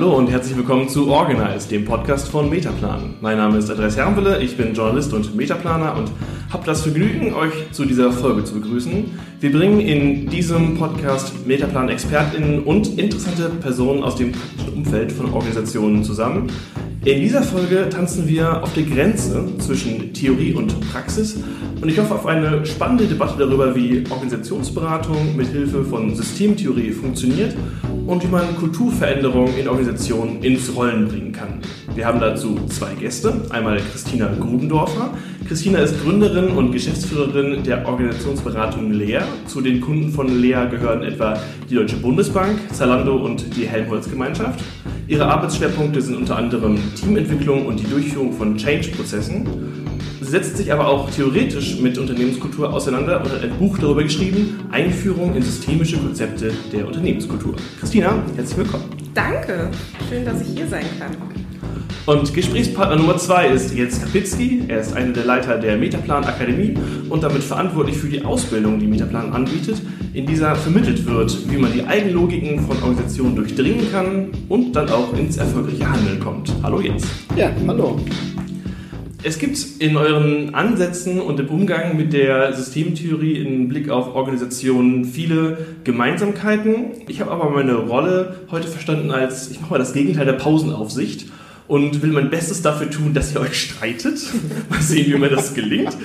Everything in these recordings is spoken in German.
Hallo und herzlich willkommen zu Organize, dem Podcast von Metaplan. Mein Name ist Andreas Hermwille, ich bin Journalist und Metaplaner und habe das Vergnügen, euch zu dieser Folge zu begrüßen. Wir bringen in diesem Podcast Metaplan-ExpertInnen und interessante Personen aus dem praktischen Umfeld von Organisationen zusammen. In dieser Folge tanzen wir auf der Grenze zwischen Theorie und Praxis und ich hoffe auf eine spannende Debatte darüber, wie Organisationsberatung mit Hilfe von Systemtheorie funktioniert und wie man Kulturveränderung in Organisationen ins Rollen bringen kann. Wir haben dazu zwei Gäste. Einmal Christina Grubendorfer. Christina ist Gründerin und Geschäftsführerin der Organisationsberatung Lehr. Zu den Kunden von Lehr gehören etwa die Deutsche Bundesbank, Zalando und die Helmholtz-Gemeinschaft. Ihre Arbeitsschwerpunkte sind unter anderem Teamentwicklung und die Durchführung von Change-Prozessen. Sie setzt sich aber auch theoretisch mit Unternehmenskultur auseinander und hat ein Buch darüber geschrieben, Einführung in systemische Konzepte der Unternehmenskultur. Christina, herzlich willkommen. Danke, schön, dass ich hier sein kann. Und Gesprächspartner Nummer zwei ist Jens Kapitzky. Er ist einer der Leiter der Metaplan Akademie und damit verantwortlich für die Ausbildung, die Metaplan anbietet. In dieser vermittelt wird, wie man die Eigenlogiken von Organisationen durchdringen kann und dann auch ins erfolgreiche Handeln kommt. Hallo Jens. Ja, hallo. Es gibt in euren Ansätzen und im Umgang mit der Systemtheorie im Blick auf Organisationen viele Gemeinsamkeiten. Ich habe aber meine Rolle heute verstanden als, ich mache mal das Gegenteil der Pausenaufsicht und will mein Bestes dafür tun, dass ihr euch streitet. Mal sehen, wie mir das gelingt.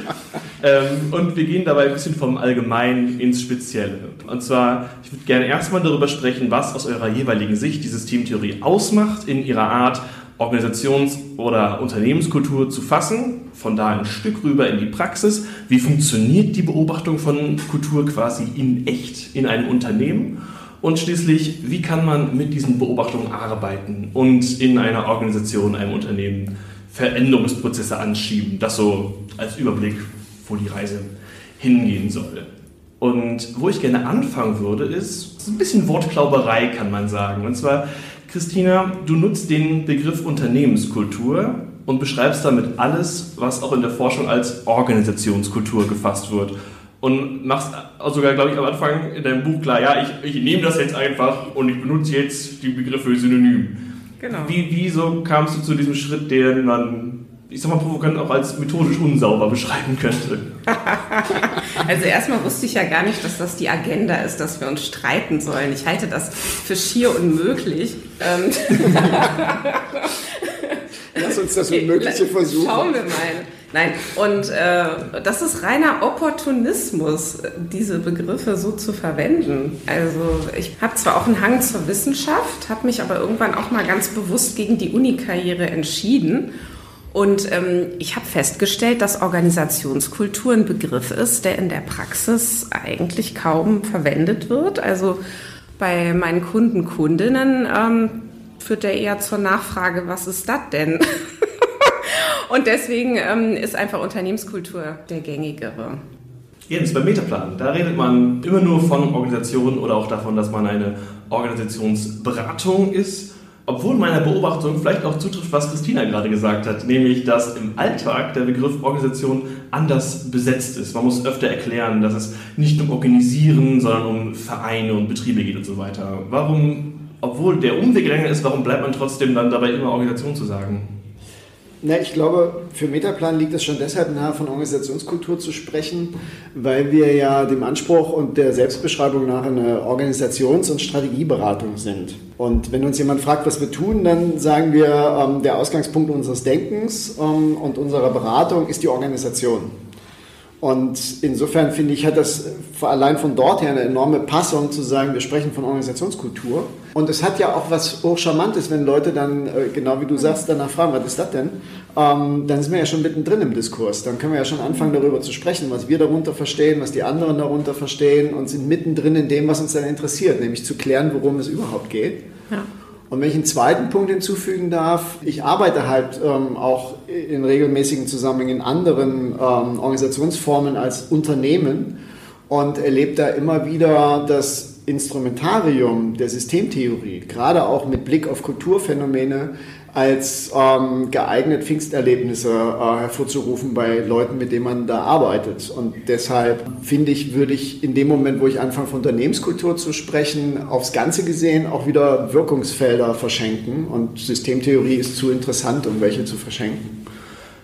Ähm, und wir gehen dabei ein bisschen vom Allgemeinen ins Spezielle. Und zwar, ich würde gerne erstmal darüber sprechen, was aus eurer jeweiligen Sicht die Systemtheorie ausmacht in ihrer Art, Organisations- oder Unternehmenskultur zu fassen, von da ein Stück rüber in die Praxis. Wie funktioniert die Beobachtung von Kultur quasi in echt in einem Unternehmen? Und schließlich, wie kann man mit diesen Beobachtungen arbeiten und in einer Organisation, einem Unternehmen Veränderungsprozesse anschieben? Das so als Überblick, wo die Reise hingehen soll. Und wo ich gerne anfangen würde, ist ein bisschen Wortklauberei, kann man sagen. Und zwar, Christina, du nutzt den Begriff Unternehmenskultur und beschreibst damit alles, was auch in der Forschung als Organisationskultur gefasst wird. Und machst sogar, glaube ich, am Anfang in deinem Buch klar, ja, ich, ich nehme das jetzt einfach und ich benutze jetzt die Begriffe synonym. Genau. Wie, wieso kamst du zu diesem Schritt, den man ich sag mal provokant auch als methodisch unsauber beschreiben könnte. also erstmal wusste ich ja gar nicht, dass das die Agenda ist, dass wir uns streiten sollen. Ich halte das für schier unmöglich. Lass uns das Unmögliche versuchen. Schauen wir mal. Nein, und äh, das ist reiner Opportunismus, diese Begriffe so zu verwenden. Also ich habe zwar auch einen Hang zur Wissenschaft, habe mich aber irgendwann auch mal ganz bewusst gegen die Uni-Karriere entschieden und ähm, ich habe festgestellt, dass Organisationskultur ein Begriff ist, der in der Praxis eigentlich kaum verwendet wird. Also bei meinen Kunden, Kundinnen ähm, führt der eher zur Nachfrage, was ist das denn? Und deswegen ähm, ist einfach Unternehmenskultur der gängigere. Jetzt beim Metaplan, da redet man immer nur von Organisationen oder auch davon, dass man eine Organisationsberatung ist obwohl meiner Beobachtung vielleicht auch zutrifft, was Christina gerade gesagt hat, nämlich, dass im Alltag der Begriff Organisation anders besetzt ist. Man muss öfter erklären, dass es nicht um Organisieren, sondern um Vereine und Betriebe geht und so weiter. Warum, obwohl der Umweg länger ist, warum bleibt man trotzdem dann dabei immer Organisation zu sagen? Na, ich glaube, für Metaplan liegt es schon deshalb nahe, von Organisationskultur zu sprechen, weil wir ja dem Anspruch und der Selbstbeschreibung nach eine Organisations- und Strategieberatung sind. Und wenn uns jemand fragt, was wir tun, dann sagen wir, ähm, der Ausgangspunkt unseres Denkens ähm, und unserer Beratung ist die Organisation. Und insofern finde ich, hat das allein von dort her eine enorme Passung zu sagen, wir sprechen von Organisationskultur. Und es hat ja auch was hochcharmantes, wenn Leute dann, äh, genau wie du sagst, danach fragen, was ist das denn? Ähm, dann sind wir ja schon mittendrin im Diskurs. Dann können wir ja schon anfangen, darüber zu sprechen, was wir darunter verstehen, was die anderen darunter verstehen und sind mittendrin in dem, was uns dann interessiert, nämlich zu klären, worum es überhaupt geht. Ja. Und wenn ich einen zweiten Punkt hinzufügen darf, ich arbeite halt ähm, auch in regelmäßigen Zusammenhängen in anderen ähm, Organisationsformen als Unternehmen und erlebe da immer wieder, dass Instrumentarium der Systemtheorie, gerade auch mit Blick auf Kulturphänomene, als ähm, geeignet Pfingsterlebnisse äh, hervorzurufen bei Leuten, mit denen man da arbeitet. Und deshalb finde ich, würde ich in dem Moment, wo ich anfange, von Unternehmenskultur zu sprechen, aufs Ganze gesehen auch wieder Wirkungsfelder verschenken. Und Systemtheorie ist zu interessant, um welche zu verschenken.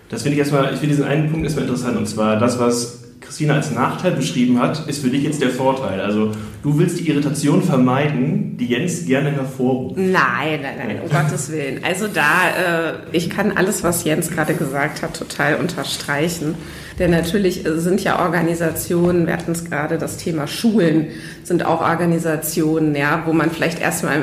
Das finde ich erstmal, ich finde diesen einen Punkt erstmal interessant, und zwar das, was Christina als Nachteil beschrieben hat, ist für dich jetzt der Vorteil. Also du willst die Irritation vermeiden, die Jens gerne hervorruft. Nein, nein, nein, um Gottes Willen. Also da, äh, ich kann alles, was Jens gerade gesagt hat, total unterstreichen. Denn natürlich sind ja Organisationen, wir hatten es gerade, das Thema Schulen sind auch Organisationen, ja, wo man vielleicht erstmal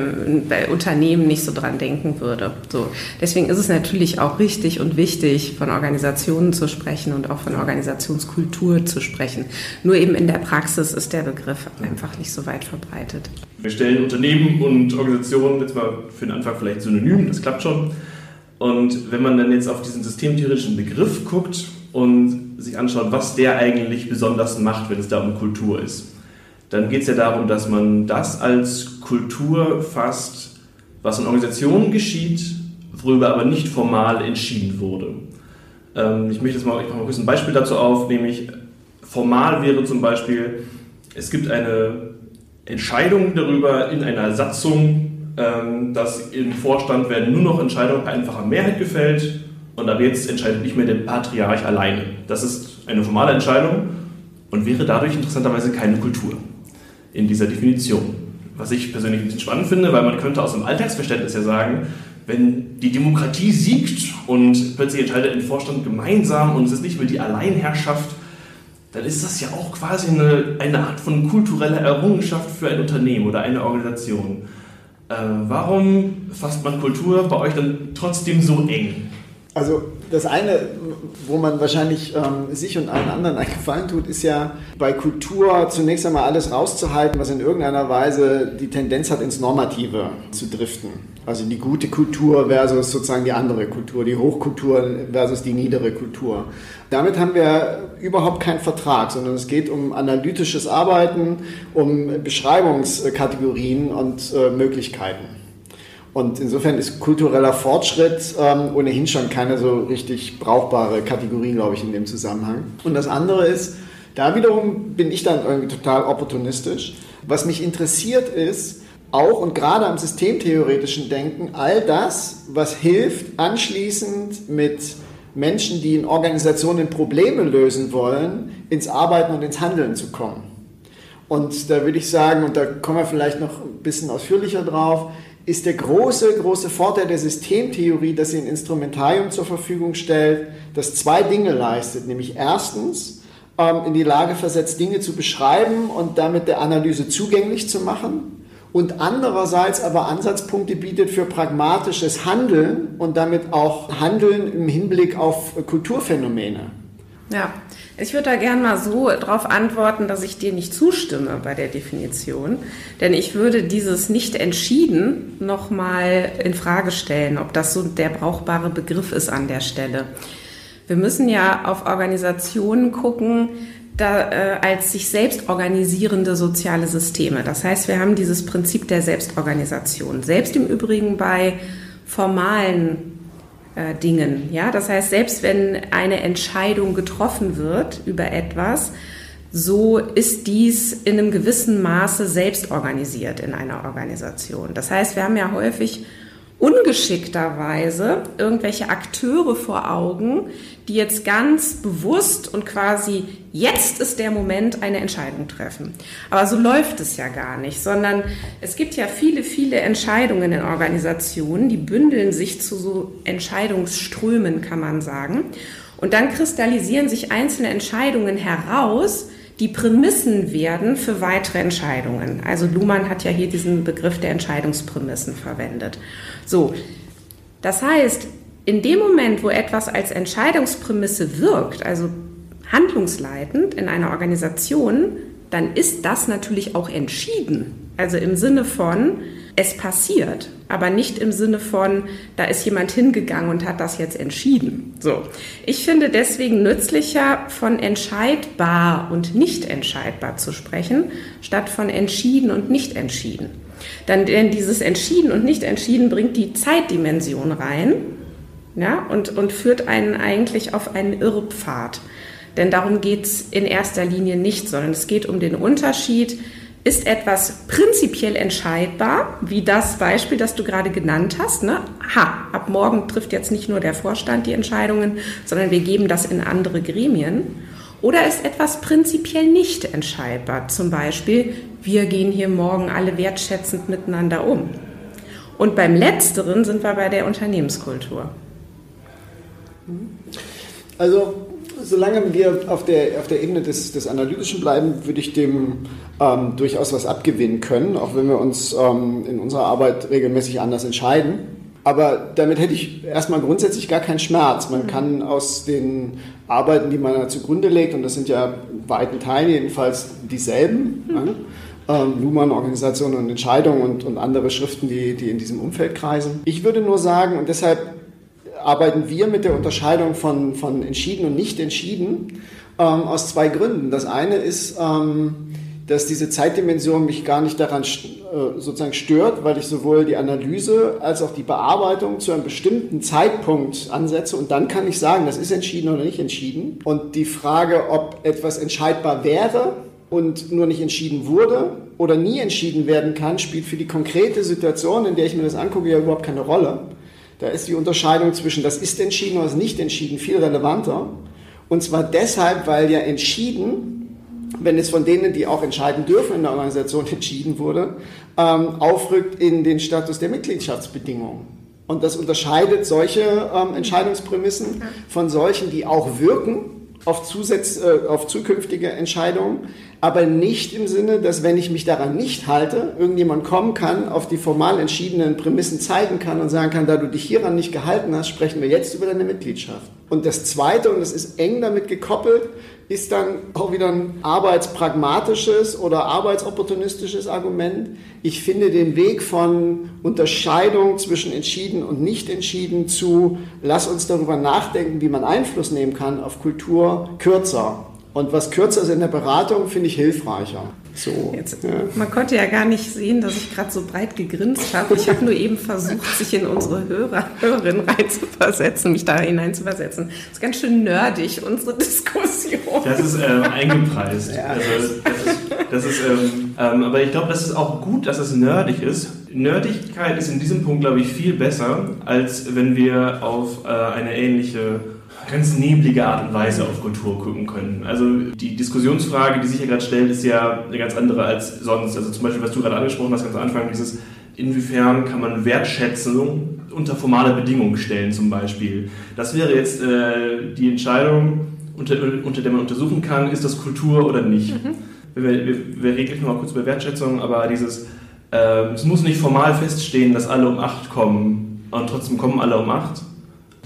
bei Unternehmen nicht so dran denken würde. So. Deswegen ist es natürlich auch richtig und wichtig, von Organisationen zu sprechen und auch von Organisationskultur zu sprechen. Nur eben in der Praxis ist der Begriff einfach nicht so weit verbreitet. Wir stellen Unternehmen und Organisationen jetzt mal für den Anfang vielleicht synonym, das klappt schon. Und wenn man dann jetzt auf diesen systemtheoretischen Begriff guckt und sich anschaut, was der eigentlich besonders macht, wenn es da um Kultur ist, dann geht es ja darum, dass man das als Kultur fasst, was in Organisationen geschieht, worüber aber nicht formal entschieden wurde. Ähm, ich möchte jetzt mal, ich mache mal kurz ein Beispiel dazu auf, nämlich formal wäre zum Beispiel, es gibt eine Entscheidung darüber in einer Satzung, ähm, dass im Vorstand werden nur noch Entscheidungen per einfacher Mehrheit gefällt und ab jetzt entscheidet nicht mehr der Patriarch alleine. Das ist eine formale Entscheidung und wäre dadurch interessanterweise keine Kultur in dieser Definition. Was ich persönlich ein bisschen spannend finde, weil man könnte aus dem Alltagsverständnis ja sagen, wenn die Demokratie siegt und plötzlich entscheidet ein Vorstand gemeinsam und es ist nicht mehr die Alleinherrschaft, dann ist das ja auch quasi eine, eine Art von kultureller Errungenschaft für ein Unternehmen oder eine Organisation. Äh, warum fasst man Kultur bei euch dann trotzdem so eng? Also das eine, wo man wahrscheinlich ähm, sich und allen anderen einen Gefallen tut, ist ja bei Kultur zunächst einmal alles rauszuhalten, was in irgendeiner Weise die Tendenz hat, ins Normative zu driften. Also die gute Kultur versus sozusagen die andere Kultur, die Hochkultur versus die niedere Kultur. Damit haben wir überhaupt keinen Vertrag, sondern es geht um analytisches Arbeiten, um Beschreibungskategorien und äh, Möglichkeiten. Und insofern ist kultureller Fortschritt ähm, ohnehin schon keine so richtig brauchbare Kategorie, glaube ich, in dem Zusammenhang. Und das andere ist, da wiederum bin ich dann irgendwie total opportunistisch. Was mich interessiert ist, auch und gerade am systemtheoretischen Denken, all das, was hilft, anschließend mit Menschen, die in Organisationen Probleme lösen wollen, ins Arbeiten und ins Handeln zu kommen. Und da würde ich sagen, und da kommen wir vielleicht noch ein bisschen ausführlicher drauf, ist der große, große Vorteil der Systemtheorie, dass sie ein Instrumentarium zur Verfügung stellt, das zwei Dinge leistet, nämlich erstens ähm, in die Lage versetzt, Dinge zu beschreiben und damit der Analyse zugänglich zu machen und andererseits aber Ansatzpunkte bietet für pragmatisches Handeln und damit auch Handeln im Hinblick auf Kulturphänomene. Ja, ich würde da gerne mal so darauf antworten, dass ich dir nicht zustimme bei der Definition, denn ich würde dieses nicht entschieden nochmal in Frage stellen, ob das so der brauchbare Begriff ist an der Stelle. Wir müssen ja auf Organisationen gucken, da, äh, als sich selbst organisierende soziale Systeme. Das heißt, wir haben dieses Prinzip der Selbstorganisation. Selbst im Übrigen bei formalen äh, Dingen. Ja, das heißt, selbst wenn eine Entscheidung getroffen wird über etwas, so ist dies in einem gewissen Maße selbst organisiert in einer Organisation. Das heißt, wir haben ja häufig ungeschickterweise irgendwelche Akteure vor Augen, die jetzt ganz bewusst und quasi jetzt ist der Moment eine Entscheidung treffen. Aber so läuft es ja gar nicht, sondern es gibt ja viele, viele Entscheidungen in Organisationen, die bündeln sich zu so Entscheidungsströmen, kann man sagen. Und dann kristallisieren sich einzelne Entscheidungen heraus, die Prämissen werden für weitere Entscheidungen. Also Luhmann hat ja hier diesen Begriff der Entscheidungsprämissen verwendet. So, das heißt, in dem Moment, wo etwas als Entscheidungsprämisse wirkt, also handlungsleitend in einer Organisation, dann ist das natürlich auch entschieden. Also im Sinne von, es passiert, aber nicht im Sinne von, da ist jemand hingegangen und hat das jetzt entschieden. So. Ich finde deswegen nützlicher, von entscheidbar und nicht entscheidbar zu sprechen, statt von entschieden und nicht entschieden. Dann, denn dieses entschieden und nicht entschieden bringt die Zeitdimension rein ja, und, und führt einen eigentlich auf einen Irrpfad. Denn darum geht es in erster Linie nicht, sondern es geht um den Unterschied ist etwas prinzipiell entscheidbar, wie das Beispiel, das du gerade genannt hast. Ne? Ha, ab morgen trifft jetzt nicht nur der Vorstand die Entscheidungen, sondern wir geben das in andere Gremien. Oder ist etwas prinzipiell nicht entscheidbar? Zum Beispiel, wir gehen hier morgen alle wertschätzend miteinander um. Und beim Letzteren sind wir bei der Unternehmenskultur. Also solange wir auf der, auf der Ebene des, des Analytischen bleiben, würde ich dem ähm, durchaus was abgewinnen können, auch wenn wir uns ähm, in unserer Arbeit regelmäßig anders entscheiden. Aber damit hätte ich erstmal grundsätzlich gar keinen Schmerz. Man kann aus den Arbeiten, die man da zugrunde legt, und das sind ja weiten Teilen jedenfalls dieselben, mhm. ja, ähm, Luhmann, Organisationen und Entscheidungen und, und andere Schriften, die, die in diesem Umfeld kreisen. Ich würde nur sagen, und deshalb arbeiten wir mit der Unterscheidung von, von entschieden und nicht entschieden ähm, aus zwei Gründen. Das eine ist, ähm, dass diese Zeitdimension mich gar nicht daran äh, sozusagen stört, weil ich sowohl die Analyse als auch die Bearbeitung zu einem bestimmten Zeitpunkt ansetze und dann kann ich sagen, das ist entschieden oder nicht entschieden. Und die Frage, ob etwas entscheidbar wäre und nur nicht entschieden wurde oder nie entschieden werden kann, spielt für die konkrete Situation, in der ich mir das angucke, ja überhaupt keine Rolle. Da ist die Unterscheidung zwischen das ist entschieden oder das nicht entschieden viel relevanter. Und zwar deshalb, weil ja entschieden, wenn es von denen, die auch entscheiden dürfen in der Organisation entschieden wurde, ähm, aufrückt in den Status der Mitgliedschaftsbedingungen. Und das unterscheidet solche ähm, Entscheidungsprämissen von solchen, die auch wirken auf, Zusatz, äh, auf zukünftige Entscheidungen, aber nicht im Sinne, dass wenn ich mich daran nicht halte, irgendjemand kommen kann, auf die formal entschiedenen Prämissen zeigen kann und sagen kann, da du dich hieran nicht gehalten hast, sprechen wir jetzt über deine Mitgliedschaft. Und das Zweite, und das ist eng damit gekoppelt, ist dann auch wieder ein arbeitspragmatisches oder arbeitsopportunistisches Argument. Ich finde den Weg von Unterscheidung zwischen entschieden und nicht entschieden zu, lass uns darüber nachdenken, wie man Einfluss nehmen kann auf Kultur, kürzer. Und was kürzer ist in der Beratung, finde ich hilfreicher. So, Jetzt, ja. Man konnte ja gar nicht sehen, dass ich gerade so breit gegrinst habe. Ich habe nur eben versucht, sich in unsere Hörer, Hörerinnen reinzuversetzen, mich da hineinzuversetzen. Das ist ganz schön nerdig, unsere Diskussion. Das ist ähm, eingepreist. Ja. Also, das ist, das ist ähm, ähm, aber ich glaube, das ist auch gut, dass es nerdig ist. Nerdigkeit ist in diesem Punkt, glaube ich, viel besser, als wenn wir auf äh, eine ähnliche ganz neblige Art und Weise auf Kultur gucken können. Also die Diskussionsfrage, die sich hier gerade stellt, ist ja eine ganz andere als sonst. Also zum Beispiel, was du gerade angesprochen hast, ganz am Anfang, dieses inwiefern kann man Wertschätzung unter formale Bedingungen stellen zum Beispiel. Das wäre jetzt äh, die Entscheidung, unter, unter der man untersuchen kann, ist das Kultur oder nicht. Mhm. Wir, wir, wir reden gleich nochmal kurz über Wertschätzung, aber dieses, äh, es muss nicht formal feststehen, dass alle um acht kommen und trotzdem kommen alle um acht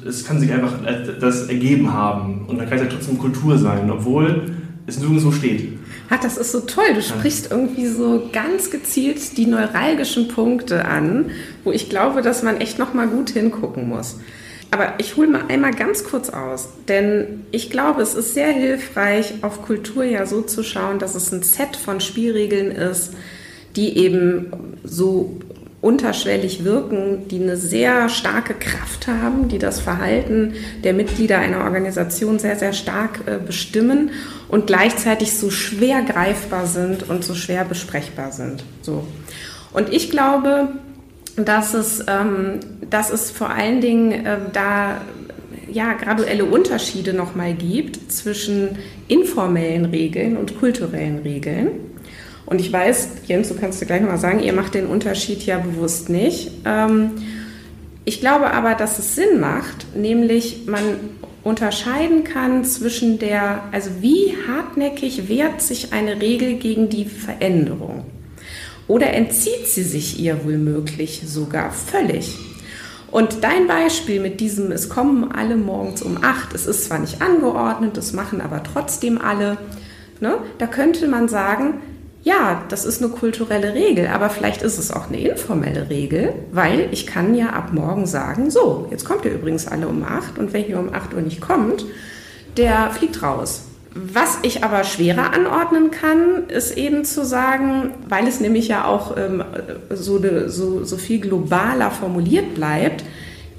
es kann sich einfach das ergeben haben und dann kann es ja trotzdem Kultur sein, obwohl es nirgendwo steht. Ach, das ist so toll. Du sprichst irgendwie so ganz gezielt die neuralgischen Punkte an, wo ich glaube, dass man echt noch mal gut hingucken muss. Aber ich hole mal einmal ganz kurz aus, denn ich glaube, es ist sehr hilfreich, auf Kultur ja so zu schauen, dass es ein Set von Spielregeln ist, die eben so unterschwellig wirken, die eine sehr starke Kraft haben, die das Verhalten der Mitglieder einer Organisation sehr, sehr stark äh, bestimmen und gleichzeitig so schwer greifbar sind und so schwer besprechbar sind. So. Und ich glaube, dass es, ähm, dass es vor allen Dingen äh, da ja, graduelle Unterschiede nochmal gibt zwischen informellen Regeln und kulturellen Regeln. Und ich weiß, Jens, du kannst dir gleich nochmal sagen, ihr macht den Unterschied ja bewusst nicht. Ähm, ich glaube aber, dass es Sinn macht, nämlich man unterscheiden kann zwischen der, also wie hartnäckig wehrt sich eine Regel gegen die Veränderung oder entzieht sie sich ihr womöglich sogar völlig. Und dein Beispiel mit diesem, es kommen alle morgens um acht, es ist zwar nicht angeordnet, das machen aber trotzdem alle, ne, da könnte man sagen, ja, das ist eine kulturelle Regel, aber vielleicht ist es auch eine informelle Regel, weil ich kann ja ab morgen sagen, so, jetzt kommt ihr übrigens alle um 8 und wer hier um 8 Uhr nicht kommt, der fliegt raus. Was ich aber schwerer anordnen kann, ist eben zu sagen, weil es nämlich ja auch ähm, so, so, so viel globaler formuliert bleibt,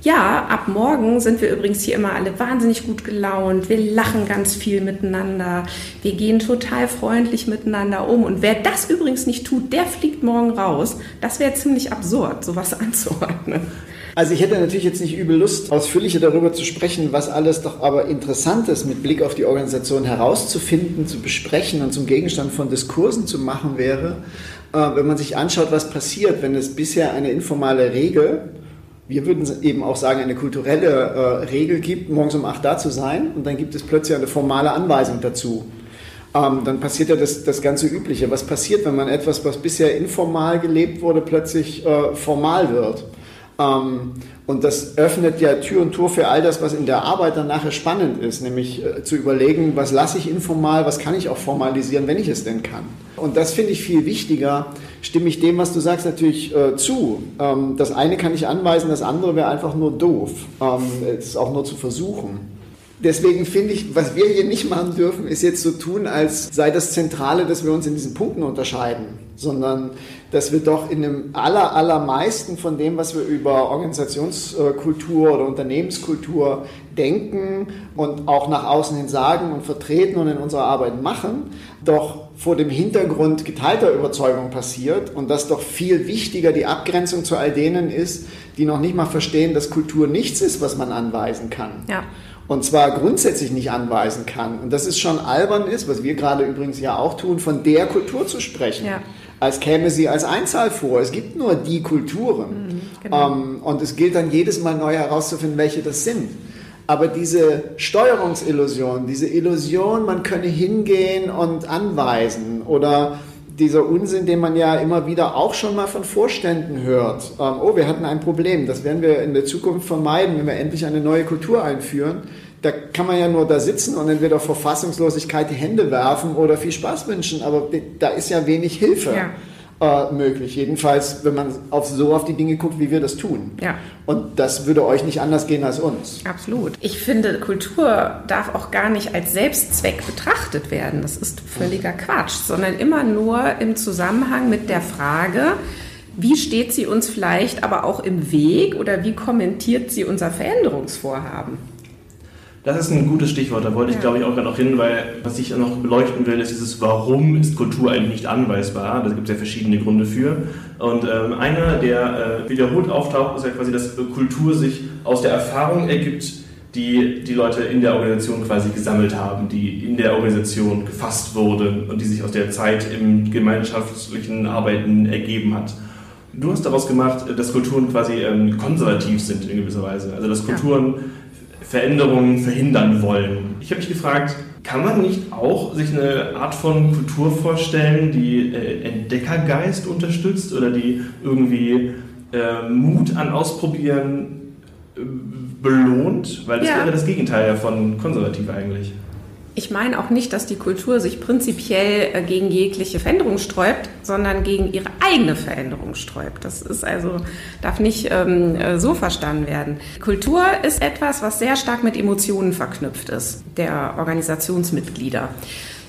ja, ab morgen sind wir übrigens hier immer alle wahnsinnig gut gelaunt. Wir lachen ganz viel miteinander. Wir gehen total freundlich miteinander um. Und wer das übrigens nicht tut, der fliegt morgen raus. Das wäre ziemlich absurd, sowas anzuordnen. Also ich hätte natürlich jetzt nicht übel Lust, ausführlicher darüber zu sprechen, was alles doch aber interessant ist, mit Blick auf die Organisation herauszufinden, zu besprechen und zum Gegenstand von Diskursen zu machen wäre, äh, wenn man sich anschaut, was passiert, wenn es bisher eine informale Regel wir würden eben auch sagen, eine kulturelle äh, Regel gibt, morgens um 8 da zu sein und dann gibt es plötzlich eine formale Anweisung dazu. Ähm, dann passiert ja das, das ganze Übliche. Was passiert, wenn man etwas, was bisher informal gelebt wurde, plötzlich äh, formal wird? Ähm, und das öffnet ja Tür und Tor für all das, was in der Arbeit dann nachher spannend ist, nämlich äh, zu überlegen, was lasse ich informal, was kann ich auch formalisieren, wenn ich es denn kann. Und das finde ich viel wichtiger, stimme ich dem, was du sagst, natürlich äh, zu. Ähm, das eine kann ich anweisen, das andere wäre einfach nur doof. Ähm, es ist auch nur zu versuchen. Deswegen finde ich, was wir hier nicht machen dürfen, ist jetzt so tun, als sei das Zentrale, dass wir uns in diesen Punkten unterscheiden, sondern dass wir doch in dem aller, allermeisten von dem, was wir über Organisationskultur oder Unternehmenskultur denken und auch nach außen hin sagen und vertreten und in unserer Arbeit machen, doch vor dem Hintergrund geteilter Überzeugung passiert und dass doch viel wichtiger die Abgrenzung zu all denen ist, die noch nicht mal verstehen, dass Kultur nichts ist, was man anweisen kann. Ja. Und zwar grundsätzlich nicht anweisen kann. Und dass es schon albern ist, was wir gerade übrigens ja auch tun, von der Kultur zu sprechen. Ja als käme sie als Einzahl vor. Es gibt nur die Kulturen. Mhm, genau. ähm, und es gilt dann jedes Mal neu herauszufinden, welche das sind. Aber diese Steuerungsillusion, diese Illusion, man könne hingehen und anweisen oder dieser Unsinn, den man ja immer wieder auch schon mal von Vorständen hört. Ähm, oh, wir hatten ein Problem, das werden wir in der Zukunft vermeiden, wenn wir endlich eine neue Kultur einführen da kann man ja nur da sitzen und entweder vor Fassungslosigkeit die Hände werfen oder viel Spaß wünschen, aber da ist ja wenig Hilfe. Ja. Äh, möglich. Jedenfalls, wenn man auf, so auf die Dinge guckt, wie wir das tun. Ja. Und das würde euch nicht anders gehen als uns. Absolut. Ich finde, Kultur darf auch gar nicht als Selbstzweck betrachtet werden. Das ist völliger Quatsch, sondern immer nur im Zusammenhang mit der Frage, wie steht sie uns vielleicht aber auch im Weg oder wie kommentiert sie unser Veränderungsvorhaben? Das ist ein gutes Stichwort, da wollte ich glaube ich auch gerade noch hin, weil was ich noch beleuchten will, ist dieses, warum ist Kultur eigentlich nicht anweisbar? Da gibt es ja verschiedene Gründe für. Und ähm, einer, der äh, wiederholt auftaucht, ist ja quasi, dass Kultur sich aus der Erfahrung ergibt, die die Leute in der Organisation quasi gesammelt haben, die in der Organisation gefasst wurde und die sich aus der Zeit im gemeinschaftlichen Arbeiten ergeben hat. Du hast daraus gemacht, dass Kulturen quasi ähm, konservativ sind in gewisser Weise. Also dass Kulturen Veränderungen verhindern wollen. Ich habe mich gefragt, kann man nicht auch sich eine Art von Kultur vorstellen, die äh, Entdeckergeist unterstützt oder die irgendwie äh, Mut an Ausprobieren äh, belohnt? Weil das ja. wäre das Gegenteil von konservativ eigentlich. Ich meine auch nicht, dass die Kultur sich prinzipiell äh, gegen jegliche Veränderung sträubt, sondern gegen ihre eigene Veränderung sträubt. Das ist also, darf nicht ähm, äh, so verstanden werden. Kultur ist etwas, was sehr stark mit Emotionen verknüpft ist, der Organisationsmitglieder.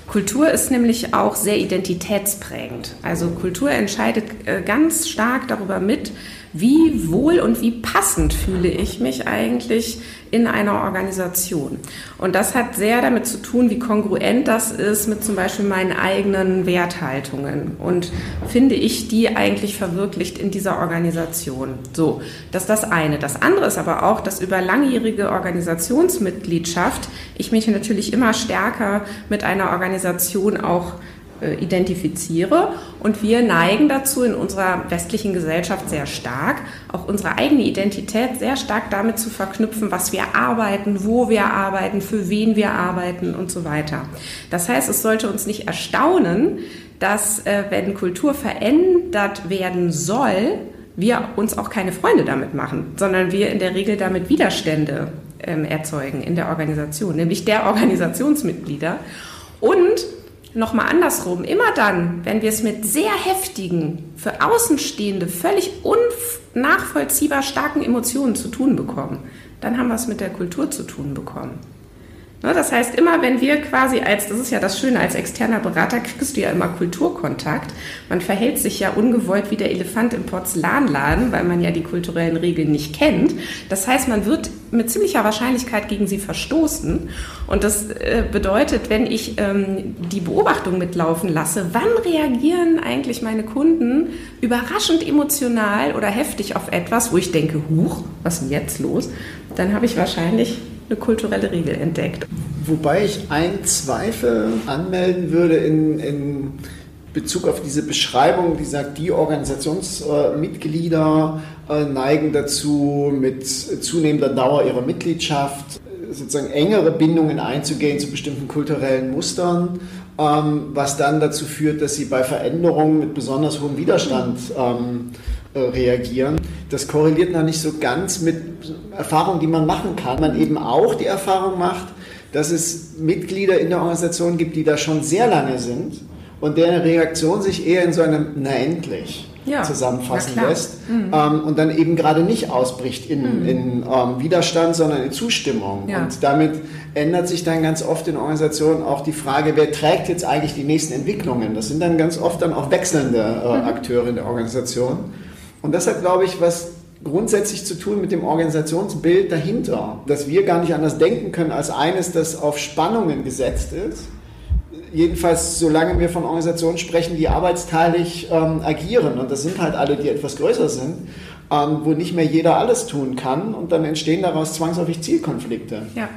Kultur ist nämlich auch sehr identitätsprägend. Also Kultur entscheidet äh, ganz stark darüber mit, wie wohl und wie passend fühle ich mich eigentlich in einer Organisation. Und das hat sehr damit zu tun, wie kongruent das ist mit zum Beispiel meinen eigenen Werthaltungen und finde ich die eigentlich verwirklicht in dieser Organisation. So, das ist das eine. Das andere ist aber auch, dass über langjährige Organisationsmitgliedschaft ich mich natürlich immer stärker mit einer Organisation auch identifiziere. Und wir neigen dazu in unserer westlichen Gesellschaft sehr stark, auch unsere eigene Identität sehr stark damit zu verknüpfen, was wir arbeiten, wo wir arbeiten, für wen wir arbeiten und so weiter. Das heißt, es sollte uns nicht erstaunen, dass äh, wenn Kultur verändert werden soll, wir uns auch keine Freunde damit machen, sondern wir in der Regel damit Widerstände ähm, erzeugen in der Organisation, nämlich der Organisationsmitglieder. Und nochmal andersrum, immer dann, wenn wir es mit sehr heftigen, für Außenstehende völlig unnachvollziehbar starken Emotionen zu tun bekommen, dann haben wir es mit der Kultur zu tun bekommen. Ne, das heißt, immer wenn wir quasi als, das ist ja das Schöne, als externer Berater kriegst du ja immer Kulturkontakt. Man verhält sich ja ungewollt wie der Elefant im Porzellanladen, weil man ja die kulturellen Regeln nicht kennt. Das heißt, man wird mit ziemlicher Wahrscheinlichkeit gegen sie verstoßen. Und das äh, bedeutet, wenn ich ähm, die Beobachtung mitlaufen lasse, wann reagieren eigentlich meine Kunden überraschend emotional oder heftig auf etwas, wo ich denke, huch, was ist denn jetzt los? Dann habe ich wahrscheinlich eine kulturelle Regel entdeckt. Wobei ich einen Zweifel anmelden würde in, in Bezug auf diese Beschreibung, die sagt, die Organisationsmitglieder äh, neigen dazu, mit zunehmender Dauer ihrer Mitgliedschaft sozusagen engere Bindungen einzugehen zu bestimmten kulturellen Mustern, ähm, was dann dazu führt, dass sie bei Veränderungen mit besonders hohem Widerstand ähm, äh, reagieren. Das korreliert noch nicht so ganz mit Erfahrungen, die man machen kann. Man eben auch die Erfahrung macht, dass es Mitglieder in der Organisation gibt, die da schon sehr lange sind und deren Reaktion sich eher in so einem Na endlich ja, zusammenfassen lässt mhm. ähm, und dann eben gerade nicht ausbricht in, mhm. in ähm, Widerstand, sondern in Zustimmung. Ja. Und damit ändert sich dann ganz oft in Organisationen auch die Frage, wer trägt jetzt eigentlich die nächsten Entwicklungen. Das sind dann ganz oft dann auch wechselnde äh, mhm. Akteure in der Organisation. Und das hat, glaube ich, was grundsätzlich zu tun mit dem Organisationsbild dahinter, dass wir gar nicht anders denken können als eines, das auf Spannungen gesetzt ist. Jedenfalls, solange wir von Organisationen sprechen, die arbeitsteilig ähm, agieren, und das sind halt alle, die etwas größer sind, ähm, wo nicht mehr jeder alles tun kann, und dann entstehen daraus zwangsläufig Zielkonflikte. Ja.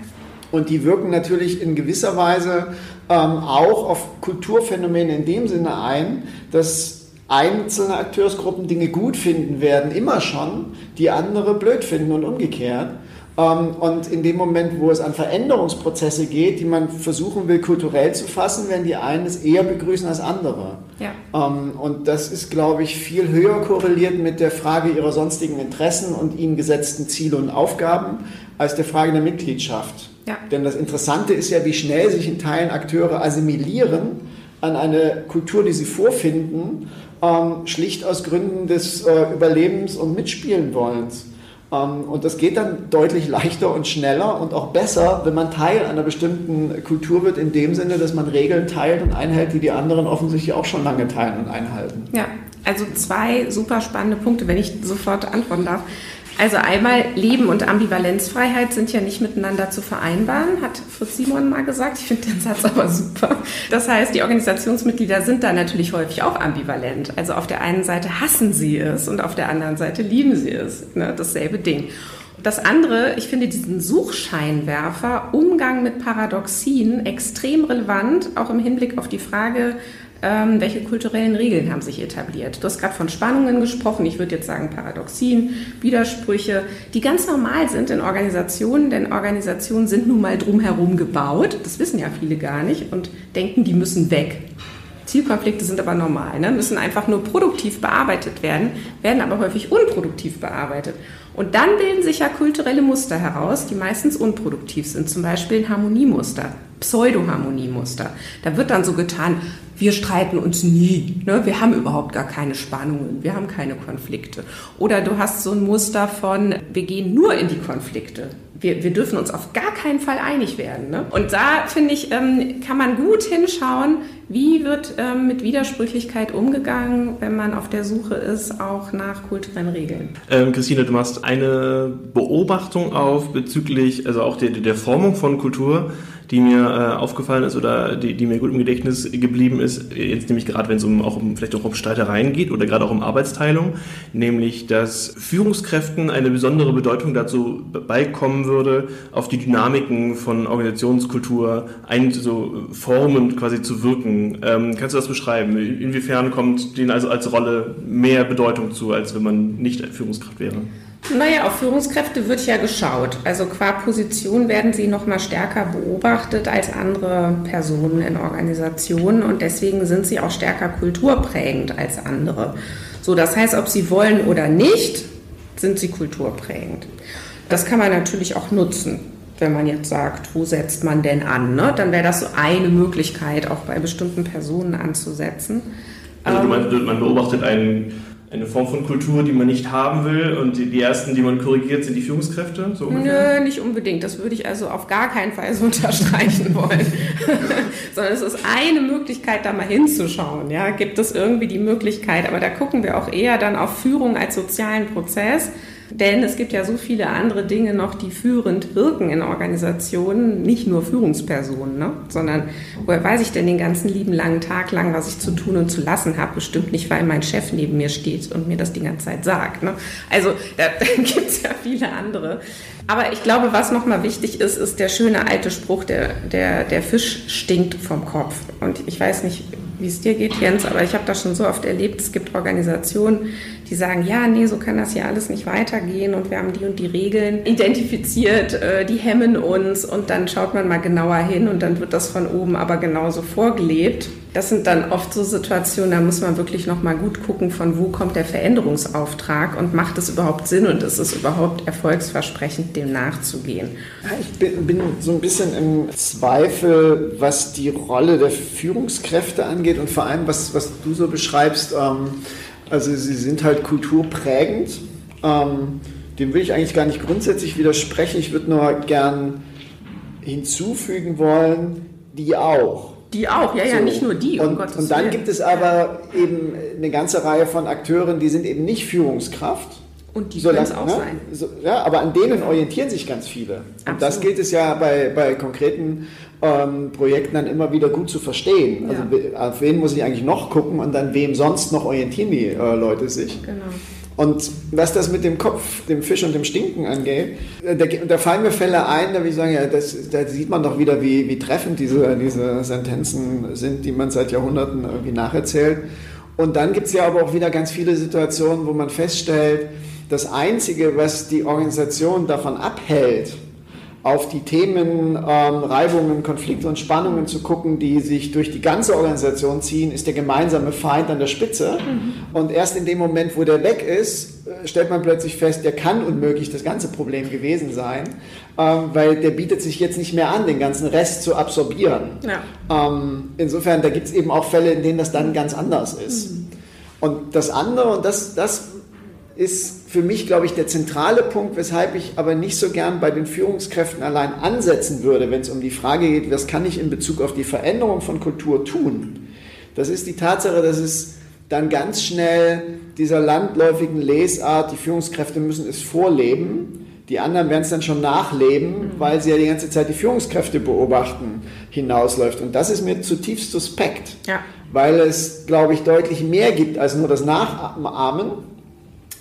Und die wirken natürlich in gewisser Weise ähm, auch auf Kulturphänomene in dem Sinne ein, dass einzelne Akteursgruppen Dinge gut finden werden, immer schon, die andere blöd finden und umgekehrt. Ähm, und in dem Moment, wo es an Veränderungsprozesse geht, die man versuchen will, kulturell zu fassen, werden die einen es eher begrüßen als andere. Ja. Ähm, und das ist, glaube ich, viel höher korreliert mit der Frage ihrer sonstigen Interessen und ihnen gesetzten Ziele und Aufgaben als der Frage der Mitgliedschaft. Ja. Denn das Interessante ist ja, wie schnell sich in Teilen Akteure assimilieren an eine Kultur, die sie vorfinden ähm, schlicht aus Gründen des äh, Überlebens und Mitspielenwollens. Ähm, und das geht dann deutlich leichter und schneller und auch besser, wenn man Teil einer bestimmten Kultur wird, in dem Sinne, dass man Regeln teilt und einhält, die die anderen offensichtlich auch schon lange teilen und einhalten. Ja, also zwei super spannende Punkte, wenn ich sofort antworten darf. Also einmal Leben und Ambivalenzfreiheit sind ja nicht miteinander zu vereinbaren, hat Fritz Simon mal gesagt. Ich finde den Satz aber super. Das heißt, die Organisationsmitglieder sind da natürlich häufig auch ambivalent. Also auf der einen Seite hassen sie es und auf der anderen Seite lieben sie es. Ne? Dasselbe Ding. Das andere, ich finde diesen Suchscheinwerfer, Umgang mit Paradoxien, extrem relevant, auch im Hinblick auf die Frage, ähm, welche kulturellen Regeln haben sich etabliert? Du hast gerade von Spannungen gesprochen. Ich würde jetzt sagen Paradoxien, Widersprüche, die ganz normal sind in Organisationen, denn Organisationen sind nun mal drumherum gebaut. Das wissen ja viele gar nicht und denken, die müssen weg. Zielkonflikte sind aber normal, ne? müssen einfach nur produktiv bearbeitet werden, werden aber häufig unproduktiv bearbeitet. Und dann bilden sich ja kulturelle Muster heraus, die meistens unproduktiv sind, zum Beispiel ein Harmoniemuster. Pseudoharmoniemuster. Da wird dann so getan, wir streiten uns nie, ne? wir haben überhaupt gar keine Spannungen, wir haben keine Konflikte. Oder du hast so ein Muster von, wir gehen nur in die Konflikte. Wir, wir dürfen uns auf gar keinen Fall einig werden. Ne? Und da, finde ich, ähm, kann man gut hinschauen, wie wird ähm, mit Widersprüchlichkeit umgegangen, wenn man auf der Suche ist, auch nach kulturellen Regeln. Ähm, Christine, du machst eine Beobachtung auf bezüglich, also auch der, der Formung von Kultur die mir äh, aufgefallen ist oder die, die mir gut im Gedächtnis geblieben ist, jetzt nämlich gerade wenn es um auch um vielleicht auch um Streitereien geht oder gerade auch um Arbeitsteilung, nämlich dass Führungskräften eine besondere Bedeutung dazu beikommen würde, auf die Dynamiken von Organisationskultur ein so Formen quasi zu wirken. Ähm, kannst du das beschreiben? Inwiefern kommt denen also als Rolle mehr Bedeutung zu, als wenn man nicht Führungskraft wäre? Naja, auf Führungskräfte wird ja geschaut. Also qua Position werden sie noch mal stärker beobachtet als andere Personen in Organisationen und deswegen sind sie auch stärker kulturprägend als andere. So, das heißt, ob sie wollen oder nicht, sind sie kulturprägend. Das kann man natürlich auch nutzen. wenn man jetzt sagt, wo setzt man denn an? Ne? Dann wäre das so eine Möglichkeit, auch bei bestimmten Personen anzusetzen. Also du meinst, man beobachtet einen eine Form von Kultur, die man nicht haben will und die, die ersten, die man korrigiert, sind die Führungskräfte? So Nö, nicht unbedingt. Das würde ich also auf gar keinen Fall so unterstreichen wollen. Sondern es ist eine Möglichkeit, da mal hinzuschauen. Ja? Gibt es irgendwie die Möglichkeit, aber da gucken wir auch eher dann auf Führung als sozialen Prozess denn es gibt ja so viele andere Dinge noch, die führend wirken in Organisationen, nicht nur Führungspersonen, ne? sondern woher weiß ich denn den ganzen lieben langen Tag lang, was ich zu tun und zu lassen habe? Bestimmt nicht, weil mein Chef neben mir steht und mir das die ganze Zeit sagt. Ne? Also da, da gibt es ja viele andere. Aber ich glaube, was nochmal wichtig ist, ist der schöne alte Spruch, der, der, der Fisch stinkt vom Kopf. Und ich weiß nicht, wie es dir geht, Jens, aber ich habe das schon so oft erlebt. Es gibt Organisationen, die sagen, ja, nee, so kann das hier alles nicht weitergehen und wir haben die und die Regeln identifiziert, äh, die hemmen uns und dann schaut man mal genauer hin und dann wird das von oben aber genauso vorgelebt. Das sind dann oft so Situationen, da muss man wirklich noch mal gut gucken, von wo kommt der Veränderungsauftrag und macht es überhaupt Sinn und ist es überhaupt erfolgsversprechend, dem nachzugehen? Ich bin, bin so ein bisschen im Zweifel, was die Rolle der Führungskräfte angeht und vor allem, was, was du so beschreibst. Ähm, also sie sind halt kulturprägend. Ähm, dem will ich eigentlich gar nicht grundsätzlich widersprechen. Ich würde nur gern hinzufügen wollen, die auch. Die auch, ja, ja, so. nicht nur die. Um und, Gottes und dann Willen. gibt es aber ja. eben eine ganze Reihe von Akteuren, die sind eben nicht Führungskraft. Und die können es auch ne? sein. So, ja, aber an denen orientieren sich ganz viele. Absolut. Und das gilt es ja bei, bei konkreten ähm, Projekten dann immer wieder gut zu verstehen. Also ja. auf wen muss ich eigentlich noch gucken und dann wem sonst noch orientieren die äh, Leute sich. Genau. Und was das mit dem Kopf, dem Fisch und dem Stinken angeht, äh, da, da fallen mir Fälle ein, da ich sagen, ja, das, da sieht man doch wieder, wie, wie treffend diese, diese Sentenzen sind, die man seit Jahrhunderten irgendwie nacherzählt. Und dann gibt es ja aber auch wieder ganz viele Situationen, wo man feststellt, das Einzige, was die Organisation davon abhält, auf die Themen ähm, Reibungen, Konflikte und Spannungen zu gucken, die sich durch die ganze Organisation ziehen, ist der gemeinsame Feind an der Spitze. Mhm. Und erst in dem Moment, wo der weg ist, äh, stellt man plötzlich fest, der kann unmöglich das ganze Problem gewesen sein, ähm, weil der bietet sich jetzt nicht mehr an, den ganzen Rest zu absorbieren. Ja. Ähm, insofern, da gibt es eben auch Fälle, in denen das dann ganz anders ist. Mhm. Und das andere, und das, das ist für mich, glaube ich, der zentrale Punkt, weshalb ich aber nicht so gern bei den Führungskräften allein ansetzen würde, wenn es um die Frage geht, was kann ich in Bezug auf die Veränderung von Kultur tun. Das ist die Tatsache, dass es dann ganz schnell dieser landläufigen Lesart, die Führungskräfte müssen es vorleben, die anderen werden es dann schon nachleben, mhm. weil sie ja die ganze Zeit die Führungskräfte beobachten, hinausläuft. Und das ist mir zutiefst suspekt, ja. weil es, glaube ich, deutlich mehr gibt als nur das Nachahmen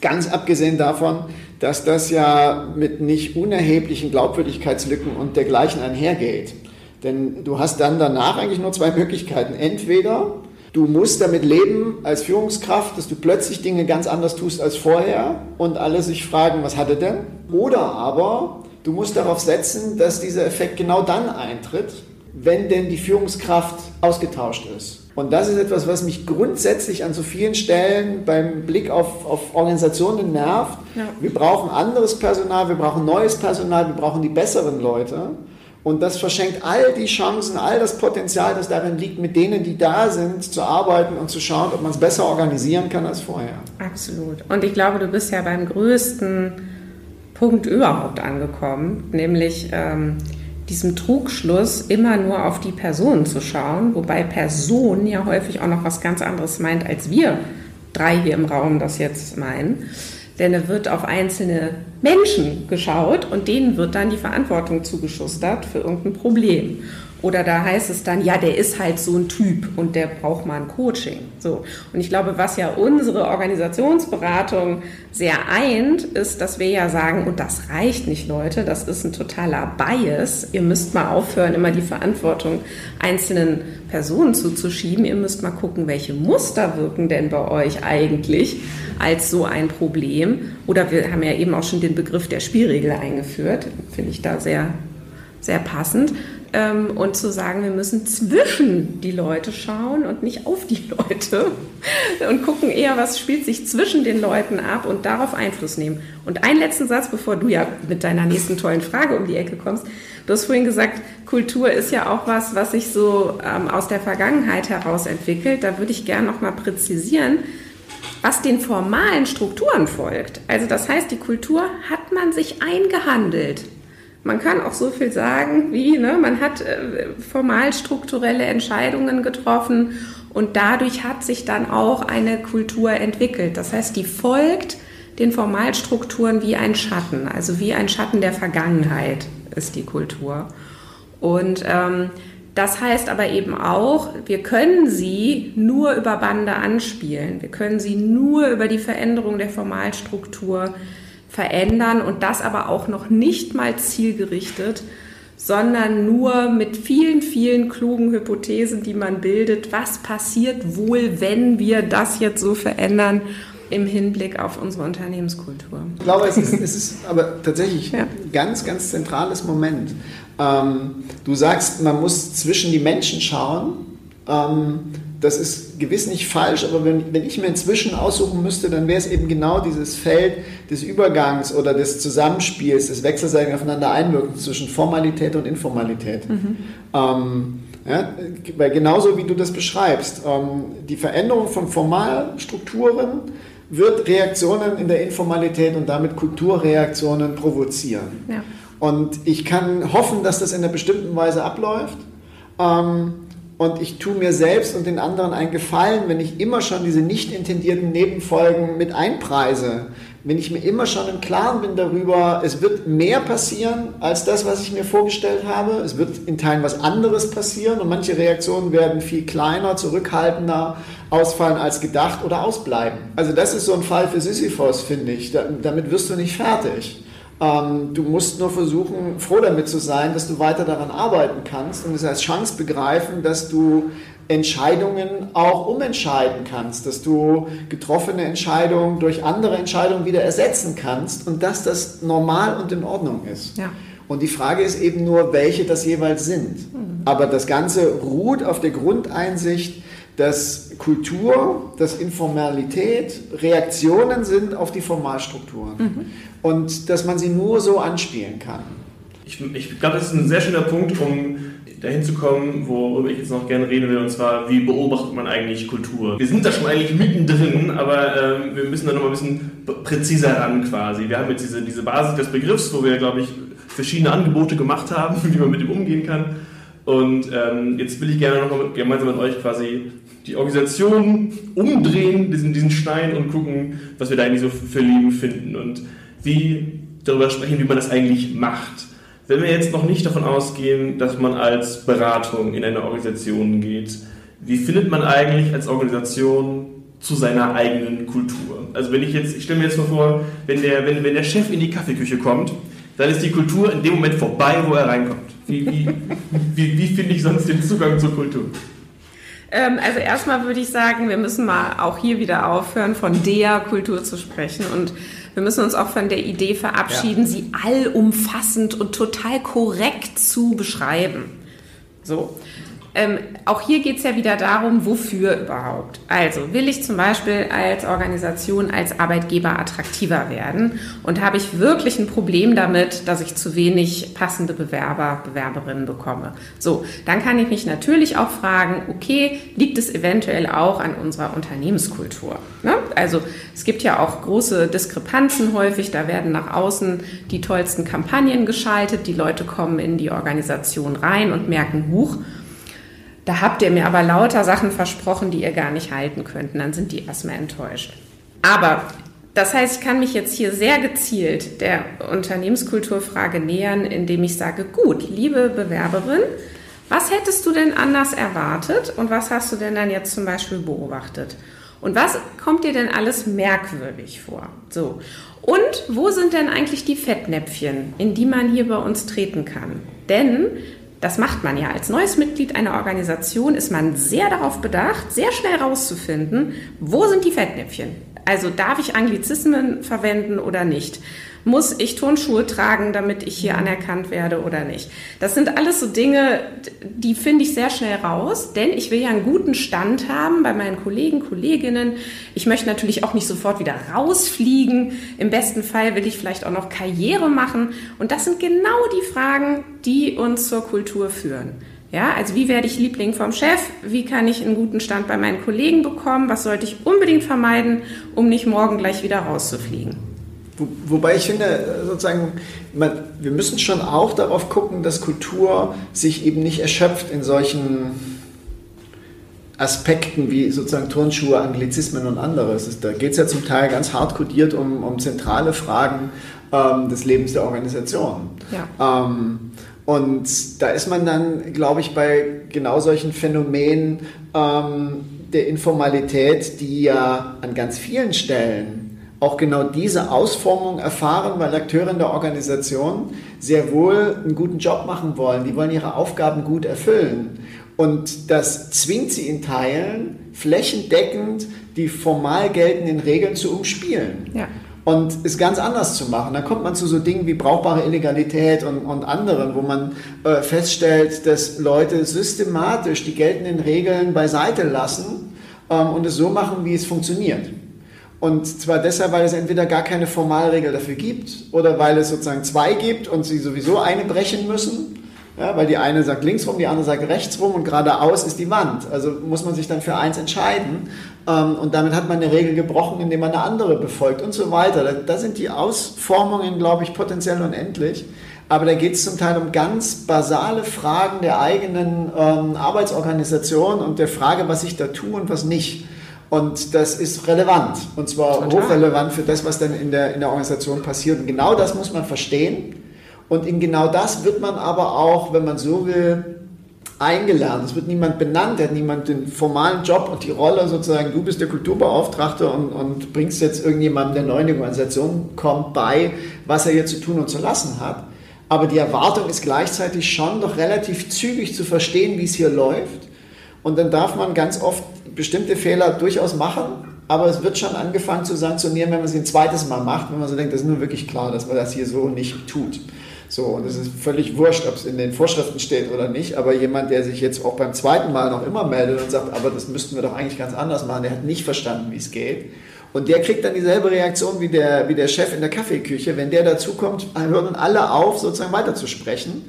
Ganz abgesehen davon, dass das ja mit nicht unerheblichen Glaubwürdigkeitslücken und dergleichen einhergeht. Denn du hast dann danach eigentlich nur zwei Möglichkeiten. Entweder du musst damit leben als Führungskraft, dass du plötzlich Dinge ganz anders tust als vorher und alle sich fragen, was hat er denn? Oder aber du musst darauf setzen, dass dieser Effekt genau dann eintritt, wenn denn die Führungskraft ausgetauscht ist. Und das ist etwas, was mich grundsätzlich an so vielen Stellen beim Blick auf, auf Organisationen nervt. Ja. Wir brauchen anderes Personal, wir brauchen neues Personal, wir brauchen die besseren Leute. Und das verschenkt all die Chancen, all das Potenzial, das darin liegt, mit denen, die da sind, zu arbeiten und zu schauen, ob man es besser organisieren kann als vorher. Absolut. Und ich glaube, du bist ja beim größten Punkt überhaupt angekommen, nämlich ähm, diesem Trugschluss, immer nur auf die Person zu schauen, wobei Person ja häufig auch noch was ganz anderes meint, als wir drei hier im Raum das jetzt meinen. Denn er wird auf einzelne Menschen geschaut und denen wird dann die Verantwortung zugeschustert für irgendein Problem. Oder da heißt es dann, ja, der ist halt so ein Typ und der braucht mal ein Coaching. So. Und ich glaube, was ja unsere Organisationsberatung sehr eint, ist, dass wir ja sagen, und das reicht nicht, Leute, das ist ein totaler Bias. Ihr müsst mal aufhören, immer die Verantwortung einzelnen Personen zuzuschieben. Ihr müsst mal gucken, welche Muster wirken denn bei euch eigentlich als so ein Problem. Oder wir haben ja eben auch schon den Begriff der Spielregel eingeführt. Finde ich da sehr sehr passend. Ähm, und zu sagen, wir müssen zwischen die Leute schauen und nicht auf die Leute und gucken eher, was spielt sich zwischen den Leuten ab und darauf Einfluss nehmen. Und einen letzten Satz, bevor du ja mit deiner nächsten tollen Frage um die Ecke kommst. Du hast vorhin gesagt, Kultur ist ja auch was, was sich so ähm, aus der Vergangenheit heraus entwickelt. Da würde ich gerne noch mal präzisieren, was den formalen Strukturen folgt. Also das heißt, die Kultur hat man sich eingehandelt. Man kann auch so viel sagen wie, ne, man hat äh, formal strukturelle Entscheidungen getroffen und dadurch hat sich dann auch eine Kultur entwickelt. Das heißt, die folgt den Formalstrukturen wie ein Schatten, also wie ein Schatten der Vergangenheit ist die Kultur. Und ähm, das heißt aber eben auch, wir können sie nur über Bande anspielen. Wir können sie nur über die Veränderung der Formalstruktur verändern und das aber auch noch nicht mal zielgerichtet, sondern nur mit vielen, vielen klugen Hypothesen, die man bildet. Was passiert wohl, wenn wir das jetzt so verändern? im Hinblick auf unsere Unternehmenskultur. Ich glaube, es ist, es ist aber tatsächlich ja. ein ganz, ganz zentrales Moment. Ähm, du sagst, man muss zwischen die Menschen schauen. Ähm, das ist gewiss nicht falsch, aber wenn, wenn ich mir inzwischen aussuchen müsste, dann wäre es eben genau dieses Feld des Übergangs oder des Zusammenspiels, des wechselseitigen Aufeinander einwirken zwischen Formalität und Informalität. Mhm. Ähm, ja, weil genauso wie du das beschreibst, ähm, die Veränderung von Formalstrukturen wird Reaktionen in der Informalität und damit Kulturreaktionen provozieren. Ja. Und ich kann hoffen, dass das in einer bestimmten Weise abläuft. Ähm, und ich tue mir selbst und den anderen einen Gefallen, wenn ich immer schon diese nicht intendierten Nebenfolgen mit einpreise. Wenn ich mir immer schon im Klaren bin darüber, es wird mehr passieren als das, was ich mir vorgestellt habe. Es wird in Teilen was anderes passieren und manche Reaktionen werden viel kleiner, zurückhaltender ausfallen als gedacht oder ausbleiben. Also das ist so ein Fall für Sisyphos, finde ich. damit wirst du nicht fertig. Ähm, du musst nur versuchen, froh damit zu sein, dass du weiter daran arbeiten kannst und es als Chance begreifen, dass du Entscheidungen auch umentscheiden kannst, dass du getroffene Entscheidungen durch andere Entscheidungen wieder ersetzen kannst und dass das normal und in Ordnung ist. Ja. Und die Frage ist eben nur, welche das jeweils sind. Mhm. Aber das Ganze ruht auf der Grundeinsicht, dass Kultur, dass Informalität Reaktionen sind auf die Formalstrukturen mhm. und dass man sie nur so anspielen kann. Ich, ich glaube, das ist ein sehr schöner Punkt, um dahin zu kommen, worüber ich jetzt noch gerne reden will, und zwar, wie beobachtet man eigentlich Kultur? Wir sind da schon eigentlich mittendrin, aber äh, wir müssen da noch mal ein bisschen präziser ran quasi. Wir haben jetzt diese, diese Basis des Begriffs, wo wir, glaube ich, verschiedene Angebote gemacht haben, wie man mit dem umgehen kann. Und ähm, jetzt will ich gerne noch gemeinsam mit euch quasi die Organisation umdrehen, diesen, diesen Stein und gucken, was wir da eigentlich so für Leben finden und wie darüber sprechen, wie man das eigentlich macht. Wenn wir jetzt noch nicht davon ausgehen, dass man als Beratung in eine Organisation geht, wie findet man eigentlich als Organisation zu seiner eigenen Kultur? Also wenn ich jetzt, ich stelle mir jetzt mal vor, wenn der, wenn, wenn der Chef in die Kaffeeküche kommt, dann ist die Kultur in dem Moment vorbei, wo er reinkommt. Wie, wie, wie, wie finde ich sonst den Zugang zur Kultur? Ähm, also erstmal würde ich sagen, wir müssen mal auch hier wieder aufhören, von der Kultur zu sprechen und wir müssen uns auch von der Idee verabschieden, ja. sie allumfassend und total korrekt zu beschreiben. So. Ähm, auch hier geht es ja wieder darum, wofür überhaupt. Also will ich zum Beispiel als Organisation, als Arbeitgeber attraktiver werden und habe ich wirklich ein Problem damit, dass ich zu wenig passende Bewerber, Bewerberinnen bekomme. So, dann kann ich mich natürlich auch fragen, okay, liegt es eventuell auch an unserer Unternehmenskultur? Ne? Also es gibt ja auch große Diskrepanzen häufig, da werden nach außen die tollsten Kampagnen geschaltet, die Leute kommen in die Organisation rein und merken, huch, da habt ihr mir aber lauter Sachen versprochen, die ihr gar nicht halten könnt. dann sind die erstmal enttäuscht. Aber das heißt, ich kann mich jetzt hier sehr gezielt der Unternehmenskulturfrage nähern, indem ich sage, gut, liebe Bewerberin, was hättest du denn anders erwartet und was hast du denn dann jetzt zum Beispiel beobachtet? Und was kommt dir denn alles merkwürdig vor? So. Und wo sind denn eigentlich die Fettnäpfchen, in die man hier bei uns treten kann? Denn das macht man ja als neues Mitglied einer Organisation, ist man sehr darauf bedacht, sehr schnell herauszufinden, wo sind die Fettnäpfchen. Also darf ich Anglizismen verwenden oder nicht? Muss ich Turnschuhe tragen, damit ich hier anerkannt werde oder nicht? Das sind alles so Dinge, die finde ich sehr schnell raus, denn ich will ja einen guten Stand haben bei meinen Kollegen, Kolleginnen. Ich möchte natürlich auch nicht sofort wieder rausfliegen. Im besten Fall will ich vielleicht auch noch Karriere machen. Und das sind genau die Fragen, die uns zur Kultur führen. Ja, also wie werde ich Liebling vom Chef? Wie kann ich einen guten Stand bei meinen Kollegen bekommen? Was sollte ich unbedingt vermeiden, um nicht morgen gleich wieder rauszufliegen? Wo, wobei ich finde, sozusagen, man, wir müssen schon auch darauf gucken, dass Kultur sich eben nicht erschöpft in solchen Aspekten wie sozusagen Turnschuhe, Anglizismen und anderes. Da geht es ja zum Teil ganz hart kodiert um, um zentrale Fragen ähm, des Lebens der Organisation. Ja. Ähm, und da ist man dann, glaube ich, bei genau solchen Phänomenen ähm, der Informalität, die ja an ganz vielen Stellen auch genau diese Ausformung erfahren, weil Akteure in der Organisation sehr wohl einen guten Job machen wollen. Die wollen ihre Aufgaben gut erfüllen. Und das zwingt sie in Teilen, flächendeckend die formal geltenden Regeln zu umspielen. Ja und es ganz anders zu machen. Dann kommt man zu so Dingen wie brauchbare Illegalität und, und anderen, wo man äh, feststellt, dass Leute systematisch die geltenden Regeln beiseite lassen ähm, und es so machen, wie es funktioniert. Und zwar deshalb, weil es entweder gar keine Formalregel dafür gibt oder weil es sozusagen zwei gibt und sie sowieso eine brechen müssen ja, weil die eine sagt links rum, die andere sagt rechts rum und geradeaus ist die Wand. Also muss man sich dann für eins entscheiden. Ähm, und damit hat man eine Regel gebrochen, indem man eine andere befolgt und so weiter. Da, da sind die Ausformungen, glaube ich, potenziell unendlich. Aber da geht es zum Teil um ganz basale Fragen der eigenen ähm, Arbeitsorganisation und der Frage, was ich da tue und was nicht. Und das ist relevant. Und zwar Total. hochrelevant für das, was dann in der, in der Organisation passiert. Und genau das muss man verstehen. Und in genau das wird man aber auch, wenn man so will, eingelernt. Es wird niemand benannt, der hat niemand den formalen Job und die Rolle sozusagen, du bist der Kulturbeauftragte und, und bringst jetzt irgendjemandem, der neu in die Organisation kommt, bei, was er jetzt zu tun und zu lassen hat. Aber die Erwartung ist gleichzeitig schon doch relativ zügig zu verstehen, wie es hier läuft. Und dann darf man ganz oft bestimmte Fehler durchaus machen, aber es wird schon angefangen zu sanktionieren, wenn man sie ein zweites Mal macht, wenn man so denkt, das ist nur wirklich klar, dass man das hier so nicht tut. So, und es ist völlig wurscht, ob es in den Vorschriften steht oder nicht, aber jemand, der sich jetzt auch beim zweiten Mal noch immer meldet und sagt, aber das müssten wir doch eigentlich ganz anders machen, der hat nicht verstanden, wie es geht. Und der kriegt dann dieselbe Reaktion wie der, wie der Chef in der Kaffeeküche. Wenn der dazukommt, hören alle auf, sozusagen weiterzusprechen.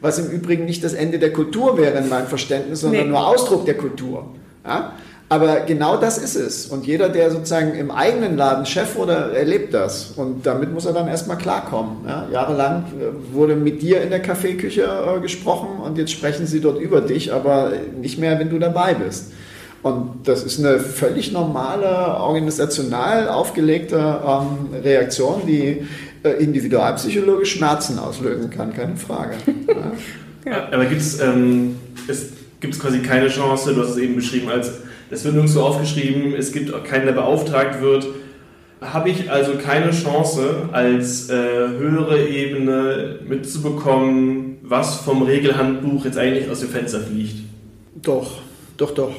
Was im Übrigen nicht das Ende der Kultur wäre in meinem Verständnis, sondern nee. nur Ausdruck der Kultur. Ja? Aber genau das ist es. Und jeder, der sozusagen im eigenen Laden Chef wurde, erlebt das. Und damit muss er dann erstmal klarkommen. Ja, jahrelang äh, wurde mit dir in der Kaffeeküche äh, gesprochen und jetzt sprechen sie dort über dich, aber nicht mehr, wenn du dabei bist. Und das ist eine völlig normale, organisational aufgelegte ähm, Reaktion, die äh, individualpsychologisch Schmerzen auslösen kann, keine Frage. Ja. Ja. Aber gibt es ähm, quasi keine Chance, du hast es eben beschrieben als es wird nirgendwo aufgeschrieben, es gibt keinen, der beauftragt wird. Habe ich also keine Chance, als äh, höhere Ebene mitzubekommen, was vom Regelhandbuch jetzt eigentlich aus dem Fenster fliegt? Doch, doch, doch.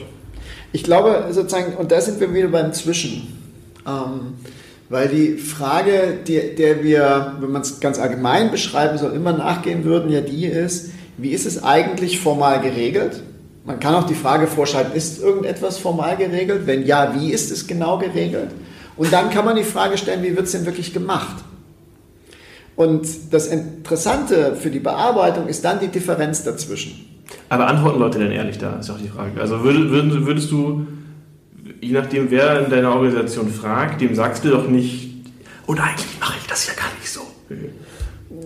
Ich glaube sozusagen, und da sind wir wieder beim Zwischen. Ähm, weil die Frage, die, der wir, wenn man es ganz allgemein beschreiben soll, immer nachgehen würden, ja die ist, wie ist es eigentlich formal geregelt? Man kann auch die Frage vorschalten, ist irgendetwas formal geregelt? Wenn ja, wie ist es genau geregelt? Und dann kann man die Frage stellen, wie wird es denn wirklich gemacht? Und das Interessante für die Bearbeitung ist dann die Differenz dazwischen. Aber antworten Leute denn ehrlich da, ist auch die Frage. Also würdest, würdest du, je nachdem wer in deiner Organisation fragt, dem sagst du doch nicht, oder eigentlich mache ich das ja gar nicht so.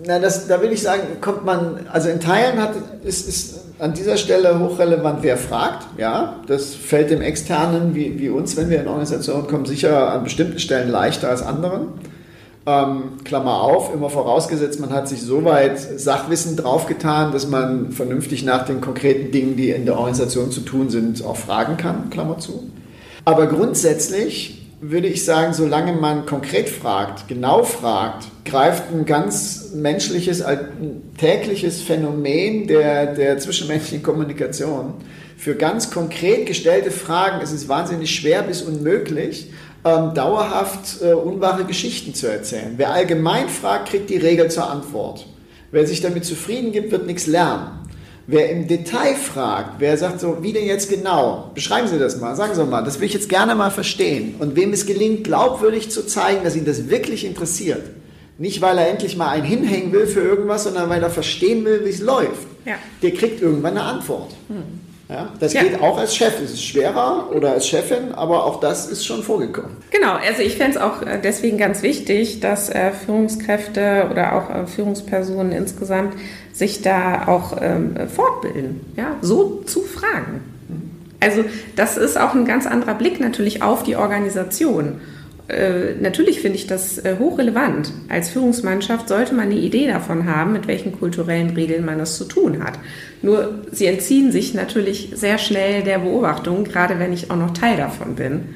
Na, das, da will ich sagen, kommt man, also in Teilen hat, ist, ist an dieser Stelle hochrelevant, wer fragt. Ja, das fällt dem Externen wie, wie uns, wenn wir in Organisationen kommen, sicher an bestimmten Stellen leichter als anderen. Ähm, Klammer auf, immer vorausgesetzt, man hat sich soweit Sachwissen draufgetan, dass man vernünftig nach den konkreten Dingen, die in der Organisation zu tun sind, auch fragen kann, Klammer zu. Aber grundsätzlich würde ich sagen, solange man konkret fragt, genau fragt, greift ein ganz menschliches, tägliches Phänomen der, der zwischenmenschlichen Kommunikation für ganz konkret gestellte Fragen ist es wahnsinnig schwer bis unmöglich, ähm, dauerhaft äh, unwahre Geschichten zu erzählen. Wer allgemein fragt, kriegt die Regel zur Antwort. Wer sich damit zufrieden gibt, wird nichts lernen. Wer im Detail fragt, wer sagt so, wie denn jetzt genau? Beschreiben Sie das mal, sagen Sie mal, das will ich jetzt gerne mal verstehen. Und wem es gelingt, glaubwürdig zu zeigen, dass ihn das wirklich interessiert. Nicht, weil er endlich mal einen hinhängen will für irgendwas, sondern weil er verstehen will, wie es läuft. Ja. Der kriegt irgendwann eine Antwort. Hm. Ja, das ja. geht auch als Chef. Es ist schwerer oder als Chefin, aber auch das ist schon vorgekommen. Genau, also ich fände es auch äh, deswegen ganz wichtig, dass äh, Führungskräfte oder auch äh, Führungspersonen insgesamt sich da auch ähm, fortbilden, ja, so zu fragen. Also das ist auch ein ganz anderer Blick natürlich auf die Organisation. Äh, natürlich finde ich das äh, hochrelevant. Als Führungsmannschaft sollte man eine Idee davon haben, mit welchen kulturellen Regeln man es zu tun hat. Nur sie entziehen sich natürlich sehr schnell der Beobachtung, gerade wenn ich auch noch Teil davon bin.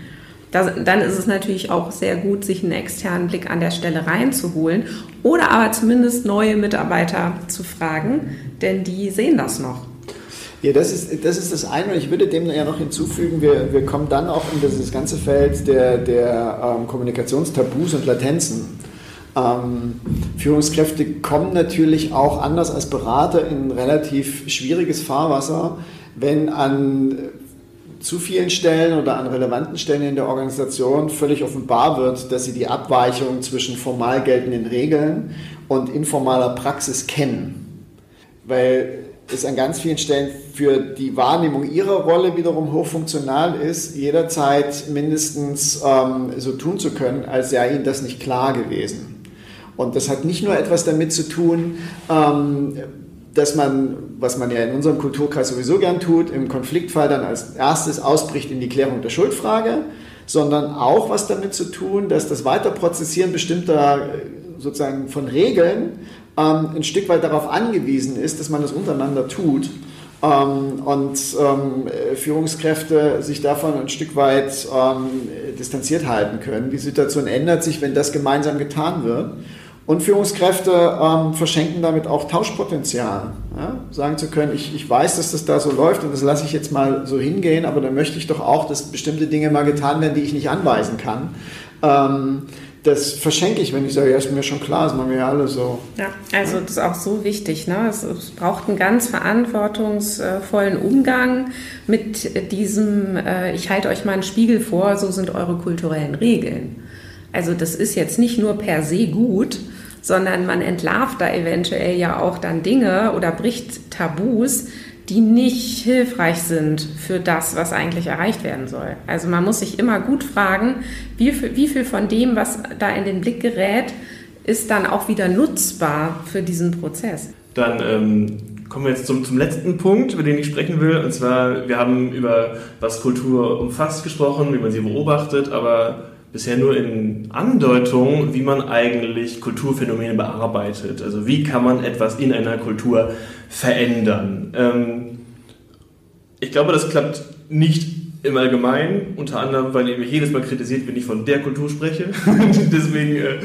Das, dann ist es natürlich auch sehr gut, sich einen externen Blick an der Stelle reinzuholen oder aber zumindest neue Mitarbeiter zu fragen, denn die sehen das noch. Ja, das ist, das ist das eine. Und ich würde dem ja noch hinzufügen, wir, wir kommen dann auch in dieses ganze Feld der, der ähm, Kommunikationstabus und Latenzen. Ähm, Führungskräfte kommen natürlich auch anders als Berater in relativ schwieriges Fahrwasser, wenn an zu vielen Stellen oder an relevanten Stellen in der Organisation völlig offenbar wird, dass sie die Abweichung zwischen formal geltenden Regeln und informaler Praxis kennen. Weil es an ganz vielen Stellen für die Wahrnehmung ihrer Rolle wiederum hochfunktional ist, jederzeit mindestens ähm, so tun zu können, als sei ihnen das nicht klar gewesen. Und das hat nicht nur etwas damit zu tun, ähm, dass man, was man ja in unserem Kulturkreis sowieso gern tut, im Konfliktfall dann als erstes ausbricht in die Klärung der Schuldfrage, sondern auch was damit zu tun, dass das Weiterprozessieren bestimmter sozusagen von Regeln ähm, ein Stück weit darauf angewiesen ist, dass man das untereinander tut. Ähm, und ähm, Führungskräfte sich davon ein Stück weit ähm, distanziert halten können. Die Situation ändert sich, wenn das gemeinsam getan wird. Und Führungskräfte ähm, verschenken damit auch Tauschpotenzial. Ja? Sagen zu können, ich, ich weiß, dass das da so läuft und das lasse ich jetzt mal so hingehen, aber dann möchte ich doch auch, dass bestimmte Dinge mal getan werden, die ich nicht anweisen kann. Ähm, das verschenke ich, wenn ich sage, ja, ist mir schon klar, das machen wir ja alle so. Ja, also das ist auch so wichtig. Ne? Es, es braucht einen ganz verantwortungsvollen Umgang mit diesem, äh, ich halte euch mal einen Spiegel vor, so sind eure kulturellen Regeln. Also das ist jetzt nicht nur per se gut, sondern man entlarvt da eventuell ja auch dann Dinge oder bricht Tabus, die nicht hilfreich sind für das, was eigentlich erreicht werden soll. Also man muss sich immer gut fragen, wie viel, wie viel von dem, was da in den Blick gerät, ist dann auch wieder nutzbar für diesen Prozess. Dann ähm, kommen wir jetzt zum, zum letzten Punkt, über den ich sprechen will. Und zwar, wir haben über was Kultur umfasst gesprochen, wie man sie beobachtet, aber bisher nur in Andeutung, wie man eigentlich Kulturphänomene bearbeitet. Also wie kann man etwas in einer Kultur verändern. Ähm, ich glaube, das klappt nicht im Allgemeinen, unter anderem, weil ihr mich jedes Mal kritisiert, wenn ich von der Kultur spreche. Deswegen äh,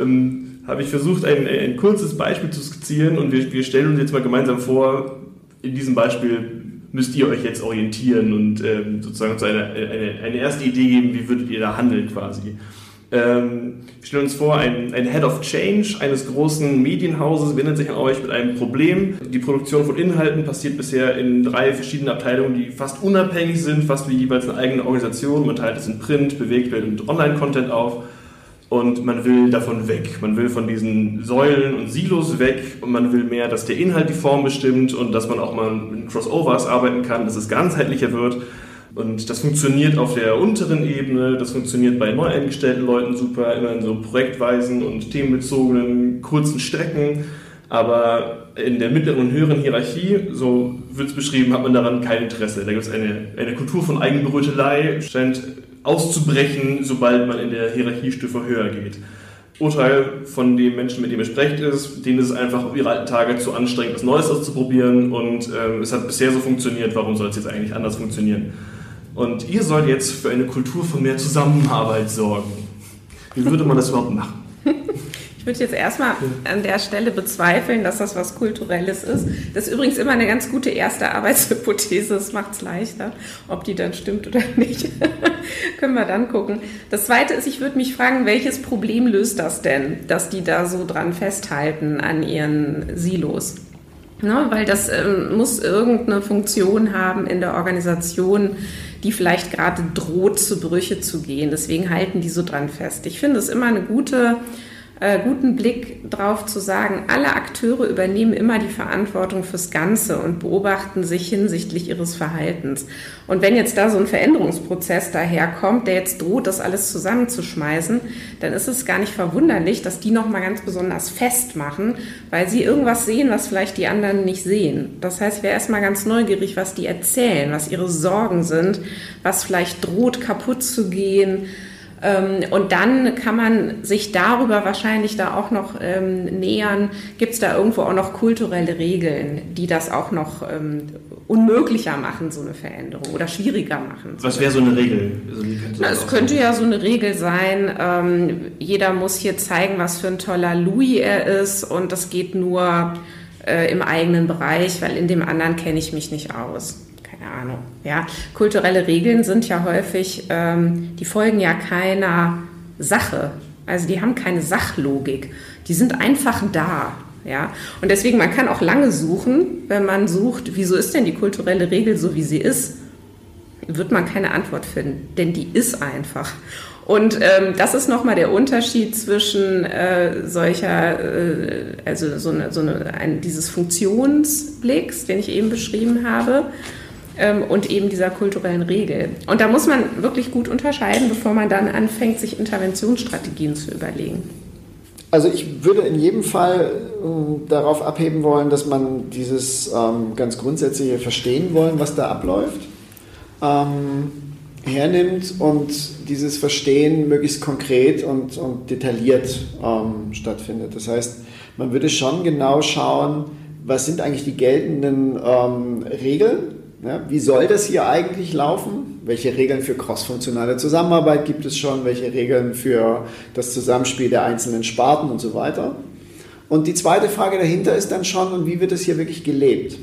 ähm, habe ich versucht, ein, ein, kurzes Beispiel zu skizzieren und wir, wir, stellen uns jetzt mal gemeinsam vor, in diesem Beispiel müsst ihr euch jetzt orientieren und ähm, sozusagen so eine, eine, eine erste Idee geben, wie würdet ihr da handeln quasi. Ähm, wir stellen uns vor, ein, ein, Head of Change eines großen Medienhauses wendet sich an euch mit einem Problem. Die Produktion von Inhalten passiert bisher in drei verschiedenen Abteilungen, die fast unabhängig sind, fast wie jeweils eine eigene Organisation. Man teilt es in Print, Bewegtbild und Online-Content auf. Und man will davon weg. Man will von diesen Säulen und Silos weg und man will mehr, dass der Inhalt die Form bestimmt und dass man auch mal mit Crossovers arbeiten kann, dass es ganzheitlicher wird. Und das funktioniert auf der unteren Ebene, das funktioniert bei neu eingestellten Leuten super, immer in so projektweisen und themenbezogenen kurzen Strecken. Aber in der mittleren und höheren Hierarchie, so wird es beschrieben, hat man daran kein Interesse. Da gibt es eine, eine Kultur von Eigenbrötelei, scheint auszubrechen, sobald man in der Hierarchiestufe höher geht. Urteil von dem Menschen, mit dem ihr sprecht, ist, denen ist es einfach auf ihre alten Tage zu anstrengend, was Neues auszuprobieren und ähm, es hat bisher so funktioniert, warum soll es jetzt eigentlich anders funktionieren? Und ihr sollt jetzt für eine Kultur von mehr Zusammenarbeit sorgen. Wie würde man das überhaupt machen? Ich würde jetzt erstmal an der Stelle bezweifeln, dass das was Kulturelles ist. Das ist übrigens immer eine ganz gute erste Arbeitshypothese. Das macht es leichter. Ob die dann stimmt oder nicht, können wir dann gucken. Das Zweite ist, ich würde mich fragen, welches Problem löst das denn, dass die da so dran festhalten an ihren Silos? Ne, weil das ähm, muss irgendeine Funktion haben in der Organisation, die vielleicht gerade droht, zu Brüche zu gehen. Deswegen halten die so dran fest. Ich finde es immer eine gute äh, guten Blick drauf zu sagen, alle Akteure übernehmen immer die Verantwortung fürs Ganze und beobachten sich hinsichtlich ihres Verhaltens. Und wenn jetzt da so ein Veränderungsprozess daherkommt, der jetzt droht, das alles zusammenzuschmeißen, dann ist es gar nicht verwunderlich, dass die nochmal ganz besonders festmachen, weil sie irgendwas sehen, was vielleicht die anderen nicht sehen. Das heißt, ich wäre erstmal ganz neugierig, was die erzählen, was ihre Sorgen sind, was vielleicht droht kaputt zu gehen, und dann kann man sich darüber wahrscheinlich da auch noch ähm, nähern. Gibt es da irgendwo auch noch kulturelle Regeln, die das auch noch ähm, unmöglicher machen, so eine Veränderung oder schwieriger machen? Was wäre so eine Regel? Also, Na, es könnte ja so eine Regel sein, ähm, jeder muss hier zeigen, was für ein toller Louis er ist und das geht nur äh, im eigenen Bereich, weil in dem anderen kenne ich mich nicht aus Ahnung. Ja, kulturelle Regeln sind ja häufig, ähm, die folgen ja keiner Sache. Also die haben keine Sachlogik. Die sind einfach da. Ja, und deswegen, man kann auch lange suchen, wenn man sucht, wieso ist denn die kulturelle Regel so, wie sie ist, wird man keine Antwort finden, denn die ist einfach. Und ähm, das ist nochmal der Unterschied zwischen äh, solcher, äh, also so eine, so eine, ein, dieses Funktionsblicks, den ich eben beschrieben habe, ähm, und eben dieser kulturellen Regel. Und da muss man wirklich gut unterscheiden, bevor man dann anfängt, sich Interventionsstrategien zu überlegen. Also ich würde in jedem Fall äh, darauf abheben wollen, dass man dieses ähm, ganz grundsätzliche Verstehen wollen, was da abläuft, ähm, hernimmt und dieses Verstehen möglichst konkret und, und detailliert ähm, stattfindet. Das heißt, man würde schon genau schauen, was sind eigentlich die geltenden ähm, Regeln ja, wie soll das hier eigentlich laufen? Welche Regeln für crossfunktionale Zusammenarbeit gibt es schon? Welche Regeln für das Zusammenspiel der einzelnen Sparten und so weiter? Und die zweite Frage dahinter ist dann schon, und wie wird es hier wirklich gelebt?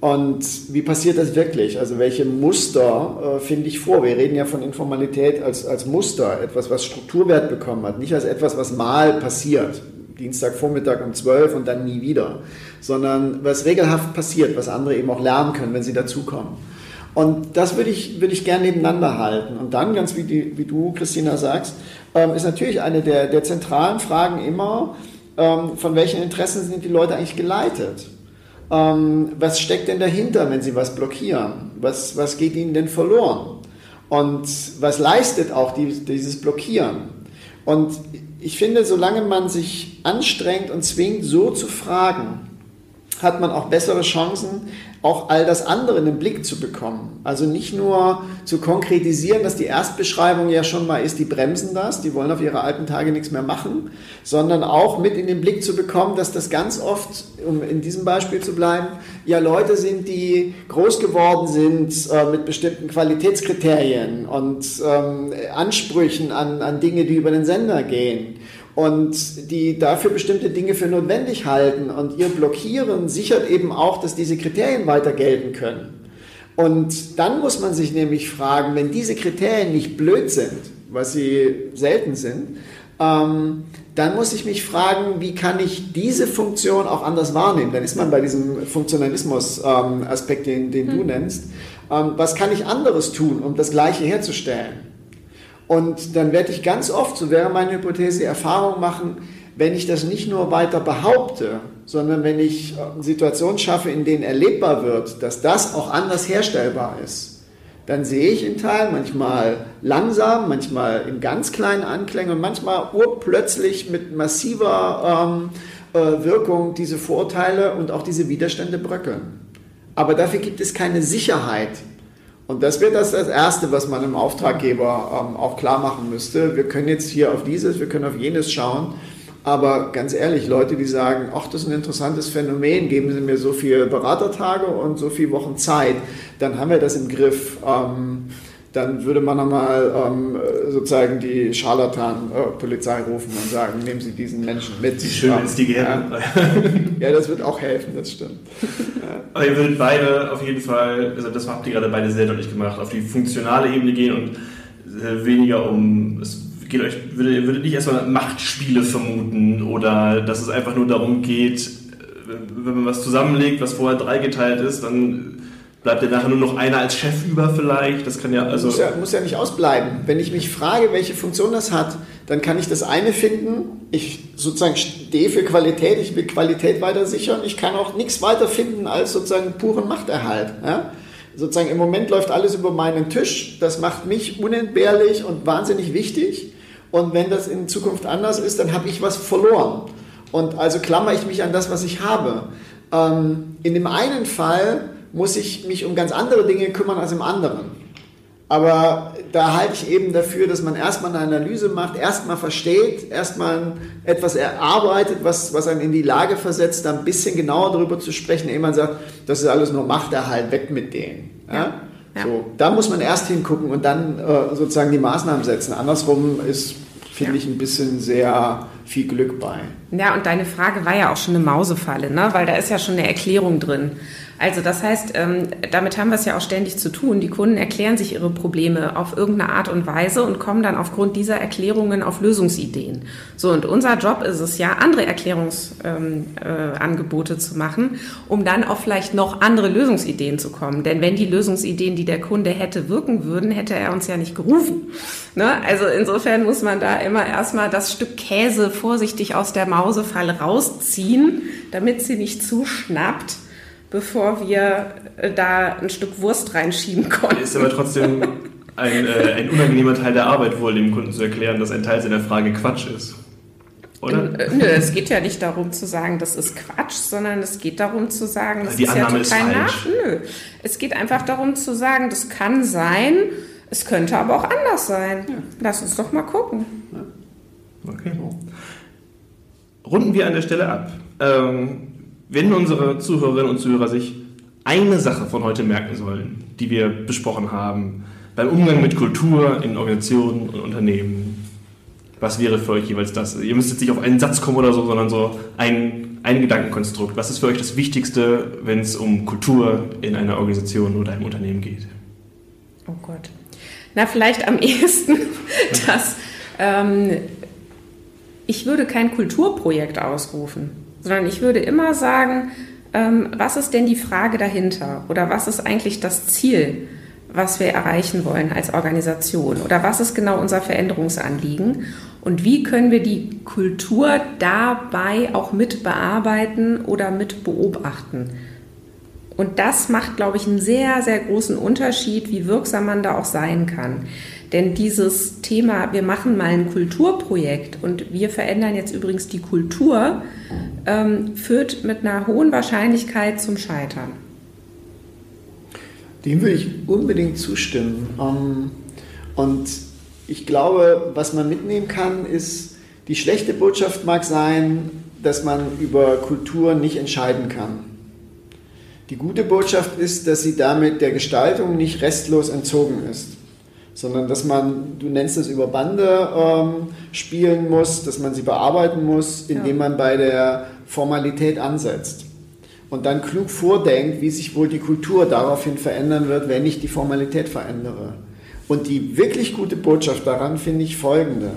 Und wie passiert das wirklich? Also welche Muster äh, finde ich vor? Wir reden ja von Informalität als, als Muster, etwas, was Strukturwert bekommen hat, nicht als etwas, was mal passiert. Dienstagvormittag um 12 und dann nie wieder, sondern was regelhaft passiert, was andere eben auch lernen können, wenn sie dazukommen. Und das würde ich, würde ich gerne nebeneinander halten. Und dann, ganz wie, die, wie du, Christina, sagst, ähm, ist natürlich eine der, der zentralen Fragen immer, ähm, von welchen Interessen sind die Leute eigentlich geleitet? Ähm, was steckt denn dahinter, wenn sie was blockieren? Was, was geht ihnen denn verloren? Und was leistet auch die, dieses Blockieren? Und ich finde, solange man sich anstrengt und zwingt, so zu fragen, hat man auch bessere Chancen, auch all das andere in den Blick zu bekommen. Also nicht nur zu konkretisieren, dass die Erstbeschreibung ja schon mal ist, die bremsen das, die wollen auf ihre alten Tage nichts mehr machen, sondern auch mit in den Blick zu bekommen, dass das ganz oft, um in diesem Beispiel zu bleiben, ja Leute sind, die groß geworden sind äh, mit bestimmten Qualitätskriterien und ähm, Ansprüchen an, an Dinge, die über den Sender gehen und die dafür bestimmte Dinge für notwendig halten. Und ihr Blockieren sichert eben auch, dass diese Kriterien weiter gelten können. Und dann muss man sich nämlich fragen, wenn diese Kriterien nicht blöd sind, was sie selten sind, ähm, dann muss ich mich fragen, wie kann ich diese Funktion auch anders wahrnehmen? Dann ist man bei diesem Funktionalismus-Aspekt, ähm, den, den hm. du nennst. Ähm, was kann ich anderes tun, um das Gleiche herzustellen? Und dann werde ich ganz oft, so wäre meine Hypothese, Erfahrung machen, wenn ich das nicht nur weiter behaupte, sondern wenn ich äh, Situationen schaffe, in denen erlebbar wird, dass das auch anders herstellbar ist, dann sehe ich in Teilen manchmal langsam, manchmal in ganz kleinen Anklängen und manchmal urplötzlich mit massiver ähm, äh, Wirkung diese Vorteile und auch diese Widerstände bröckeln. Aber dafür gibt es keine Sicherheit, und das wäre das, das Erste, was man dem Auftraggeber ähm, auch klar machen müsste. Wir können jetzt hier auf dieses, wir können auf jenes schauen. Aber ganz ehrlich, Leute, die sagen, ach, das ist ein interessantes Phänomen, geben Sie mir so viele Beratertage und so viele Wochen Zeit, dann haben wir das im Griff. Ähm, dann würde man nochmal ähm, sozusagen die Scharlatan-Polizei rufen und sagen, nehmen Sie diesen Menschen mit. Wie schön ist die. Ja. ja, das wird auch helfen, das stimmt. Aber ihr würdet beide auf jeden Fall, also das habt ihr gerade beide sehr deutlich gemacht, auf die funktionale Ebene gehen und äh, weniger um, es geht euch, würdet, würdet nicht erstmal Machtspiele vermuten oder dass es einfach nur darum geht, äh, wenn man was zusammenlegt, was vorher dreigeteilt ist, dann Bleibt ja nachher nur noch einer als Chef über vielleicht? Das kann ja also. Muss ja, muss ja nicht ausbleiben. Wenn ich mich frage, welche Funktion das hat, dann kann ich das eine finden. Ich sozusagen stehe für Qualität, ich will Qualität weiter sichern. Ich kann auch nichts weiter finden als sozusagen puren Machterhalt. Ja? Sozusagen im Moment läuft alles über meinen Tisch. Das macht mich unentbehrlich und wahnsinnig wichtig. Und wenn das in Zukunft anders ist, dann habe ich was verloren. Und also klammer ich mich an das, was ich habe. Ähm, in dem einen Fall muss ich mich um ganz andere Dinge kümmern als im anderen. Aber da halte ich eben dafür, dass man erstmal eine Analyse macht, erstmal versteht, erstmal etwas erarbeitet, was, was einen in die Lage versetzt, da ein bisschen genauer darüber zu sprechen, ehe man sagt, das ist alles nur Machterhalt, weg mit denen. Ja? Ja. So, da muss man erst hingucken und dann äh, sozusagen die Maßnahmen setzen. Andersrum ist, finde ich, ein bisschen sehr viel Glück bei. Ja, und deine Frage war ja auch schon eine Mausefalle, ne? weil da ist ja schon eine Erklärung drin. Also das heißt, ähm, damit haben wir es ja auch ständig zu tun. Die Kunden erklären sich ihre Probleme auf irgendeine Art und Weise und kommen dann aufgrund dieser Erklärungen auf Lösungsideen. So, und unser Job ist es ja, andere Erklärungsangebote zu machen, um dann auf vielleicht noch andere Lösungsideen zu kommen. Denn wenn die Lösungsideen, die der Kunde hätte, wirken würden, hätte er uns ja nicht gerufen. Ne? Also insofern muss man da immer erstmal das Stück Käse vorsichtig aus der Mausefalle rausziehen, damit sie nicht zuschnappt bevor wir äh, da ein Stück Wurst reinschieben konnten. Ist aber trotzdem ein, äh, ein unangenehmer Teil der Arbeit wohl, dem Kunden zu erklären, dass ein Teil seiner Frage Quatsch ist. Oder? Äh, nö, es geht ja nicht darum zu sagen, das ist Quatsch, sondern es geht darum zu sagen, das Die ist Annahme ja total nach. Nö. Es geht einfach darum zu sagen, das kann sein, es könnte aber auch anders sein. Ja. Lass uns doch mal gucken. Okay. Runden wir an der Stelle ab. Ähm, wenn unsere Zuhörerinnen und Zuhörer sich eine Sache von heute merken sollen, die wir besprochen haben, beim Umgang mit Kultur in Organisationen und Unternehmen, was wäre für euch jeweils das? Ihr müsst jetzt nicht auf einen Satz kommen oder so, sondern so ein, ein Gedankenkonstrukt. Was ist für euch das Wichtigste, wenn es um Kultur in einer Organisation oder einem Unternehmen geht? Oh Gott. Na, vielleicht am ehesten, dass ähm, ich würde kein Kulturprojekt ausrufen sondern ich würde immer sagen, ähm, was ist denn die Frage dahinter oder was ist eigentlich das Ziel, was wir erreichen wollen als Organisation oder was ist genau unser Veränderungsanliegen und wie können wir die Kultur dabei auch mit bearbeiten oder mit beobachten. Und das macht, glaube ich, einen sehr, sehr großen Unterschied, wie wirksam man da auch sein kann. Denn dieses Thema, wir machen mal ein Kulturprojekt und wir verändern jetzt übrigens die Kultur, ähm, führt mit einer hohen Wahrscheinlichkeit zum Scheitern. Dem würde ich unbedingt zustimmen. Ähm, und ich glaube, was man mitnehmen kann, ist, die schlechte Botschaft mag sein, dass man über Kultur nicht entscheiden kann. Die gute Botschaft ist, dass sie damit der Gestaltung nicht restlos entzogen ist sondern dass man, du nennst es über Bande ähm, spielen muss, dass man sie bearbeiten muss, indem ja. man bei der Formalität ansetzt und dann klug vordenkt, wie sich wohl die Kultur daraufhin verändern wird, wenn ich die Formalität verändere. Und die wirklich gute Botschaft daran finde ich folgende.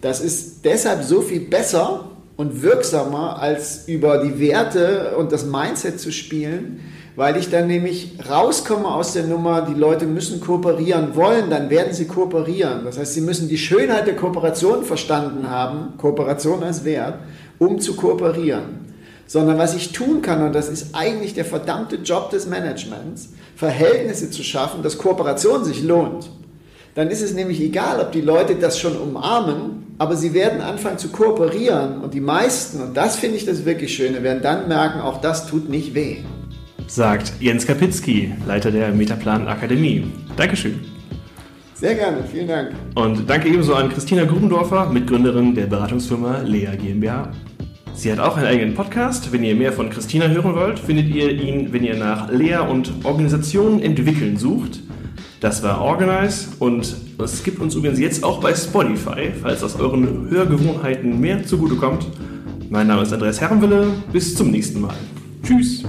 Das ist deshalb so viel besser und wirksamer, als über die Werte und das Mindset zu spielen, weil ich dann nämlich rauskomme aus der Nummer, die Leute müssen kooperieren wollen, dann werden sie kooperieren. Das heißt, sie müssen die Schönheit der Kooperation verstanden haben, Kooperation als Wert, um zu kooperieren. Sondern was ich tun kann, und das ist eigentlich der verdammte Job des Managements, Verhältnisse zu schaffen, dass Kooperation sich lohnt. Dann ist es nämlich egal, ob die Leute das schon umarmen, aber sie werden anfangen zu kooperieren und die meisten, und das finde ich das wirklich Schöne, werden dann merken, auch das tut nicht weh sagt Jens Kapitzky, Leiter der Metaplan Akademie. Dankeschön. Sehr gerne, vielen Dank. Und danke ebenso an Christina Grubendorfer, Mitgründerin der Beratungsfirma Lea GmbH. Sie hat auch einen eigenen Podcast. Wenn ihr mehr von Christina hören wollt, findet ihr ihn, wenn ihr nach Lea und Organisationen entwickeln sucht. Das war Organize und es gibt uns übrigens jetzt auch bei Spotify, falls das euren Hörgewohnheiten mehr zugutekommt. Mein Name ist Andreas Herrenwille. Bis zum nächsten Mal. Tschüss.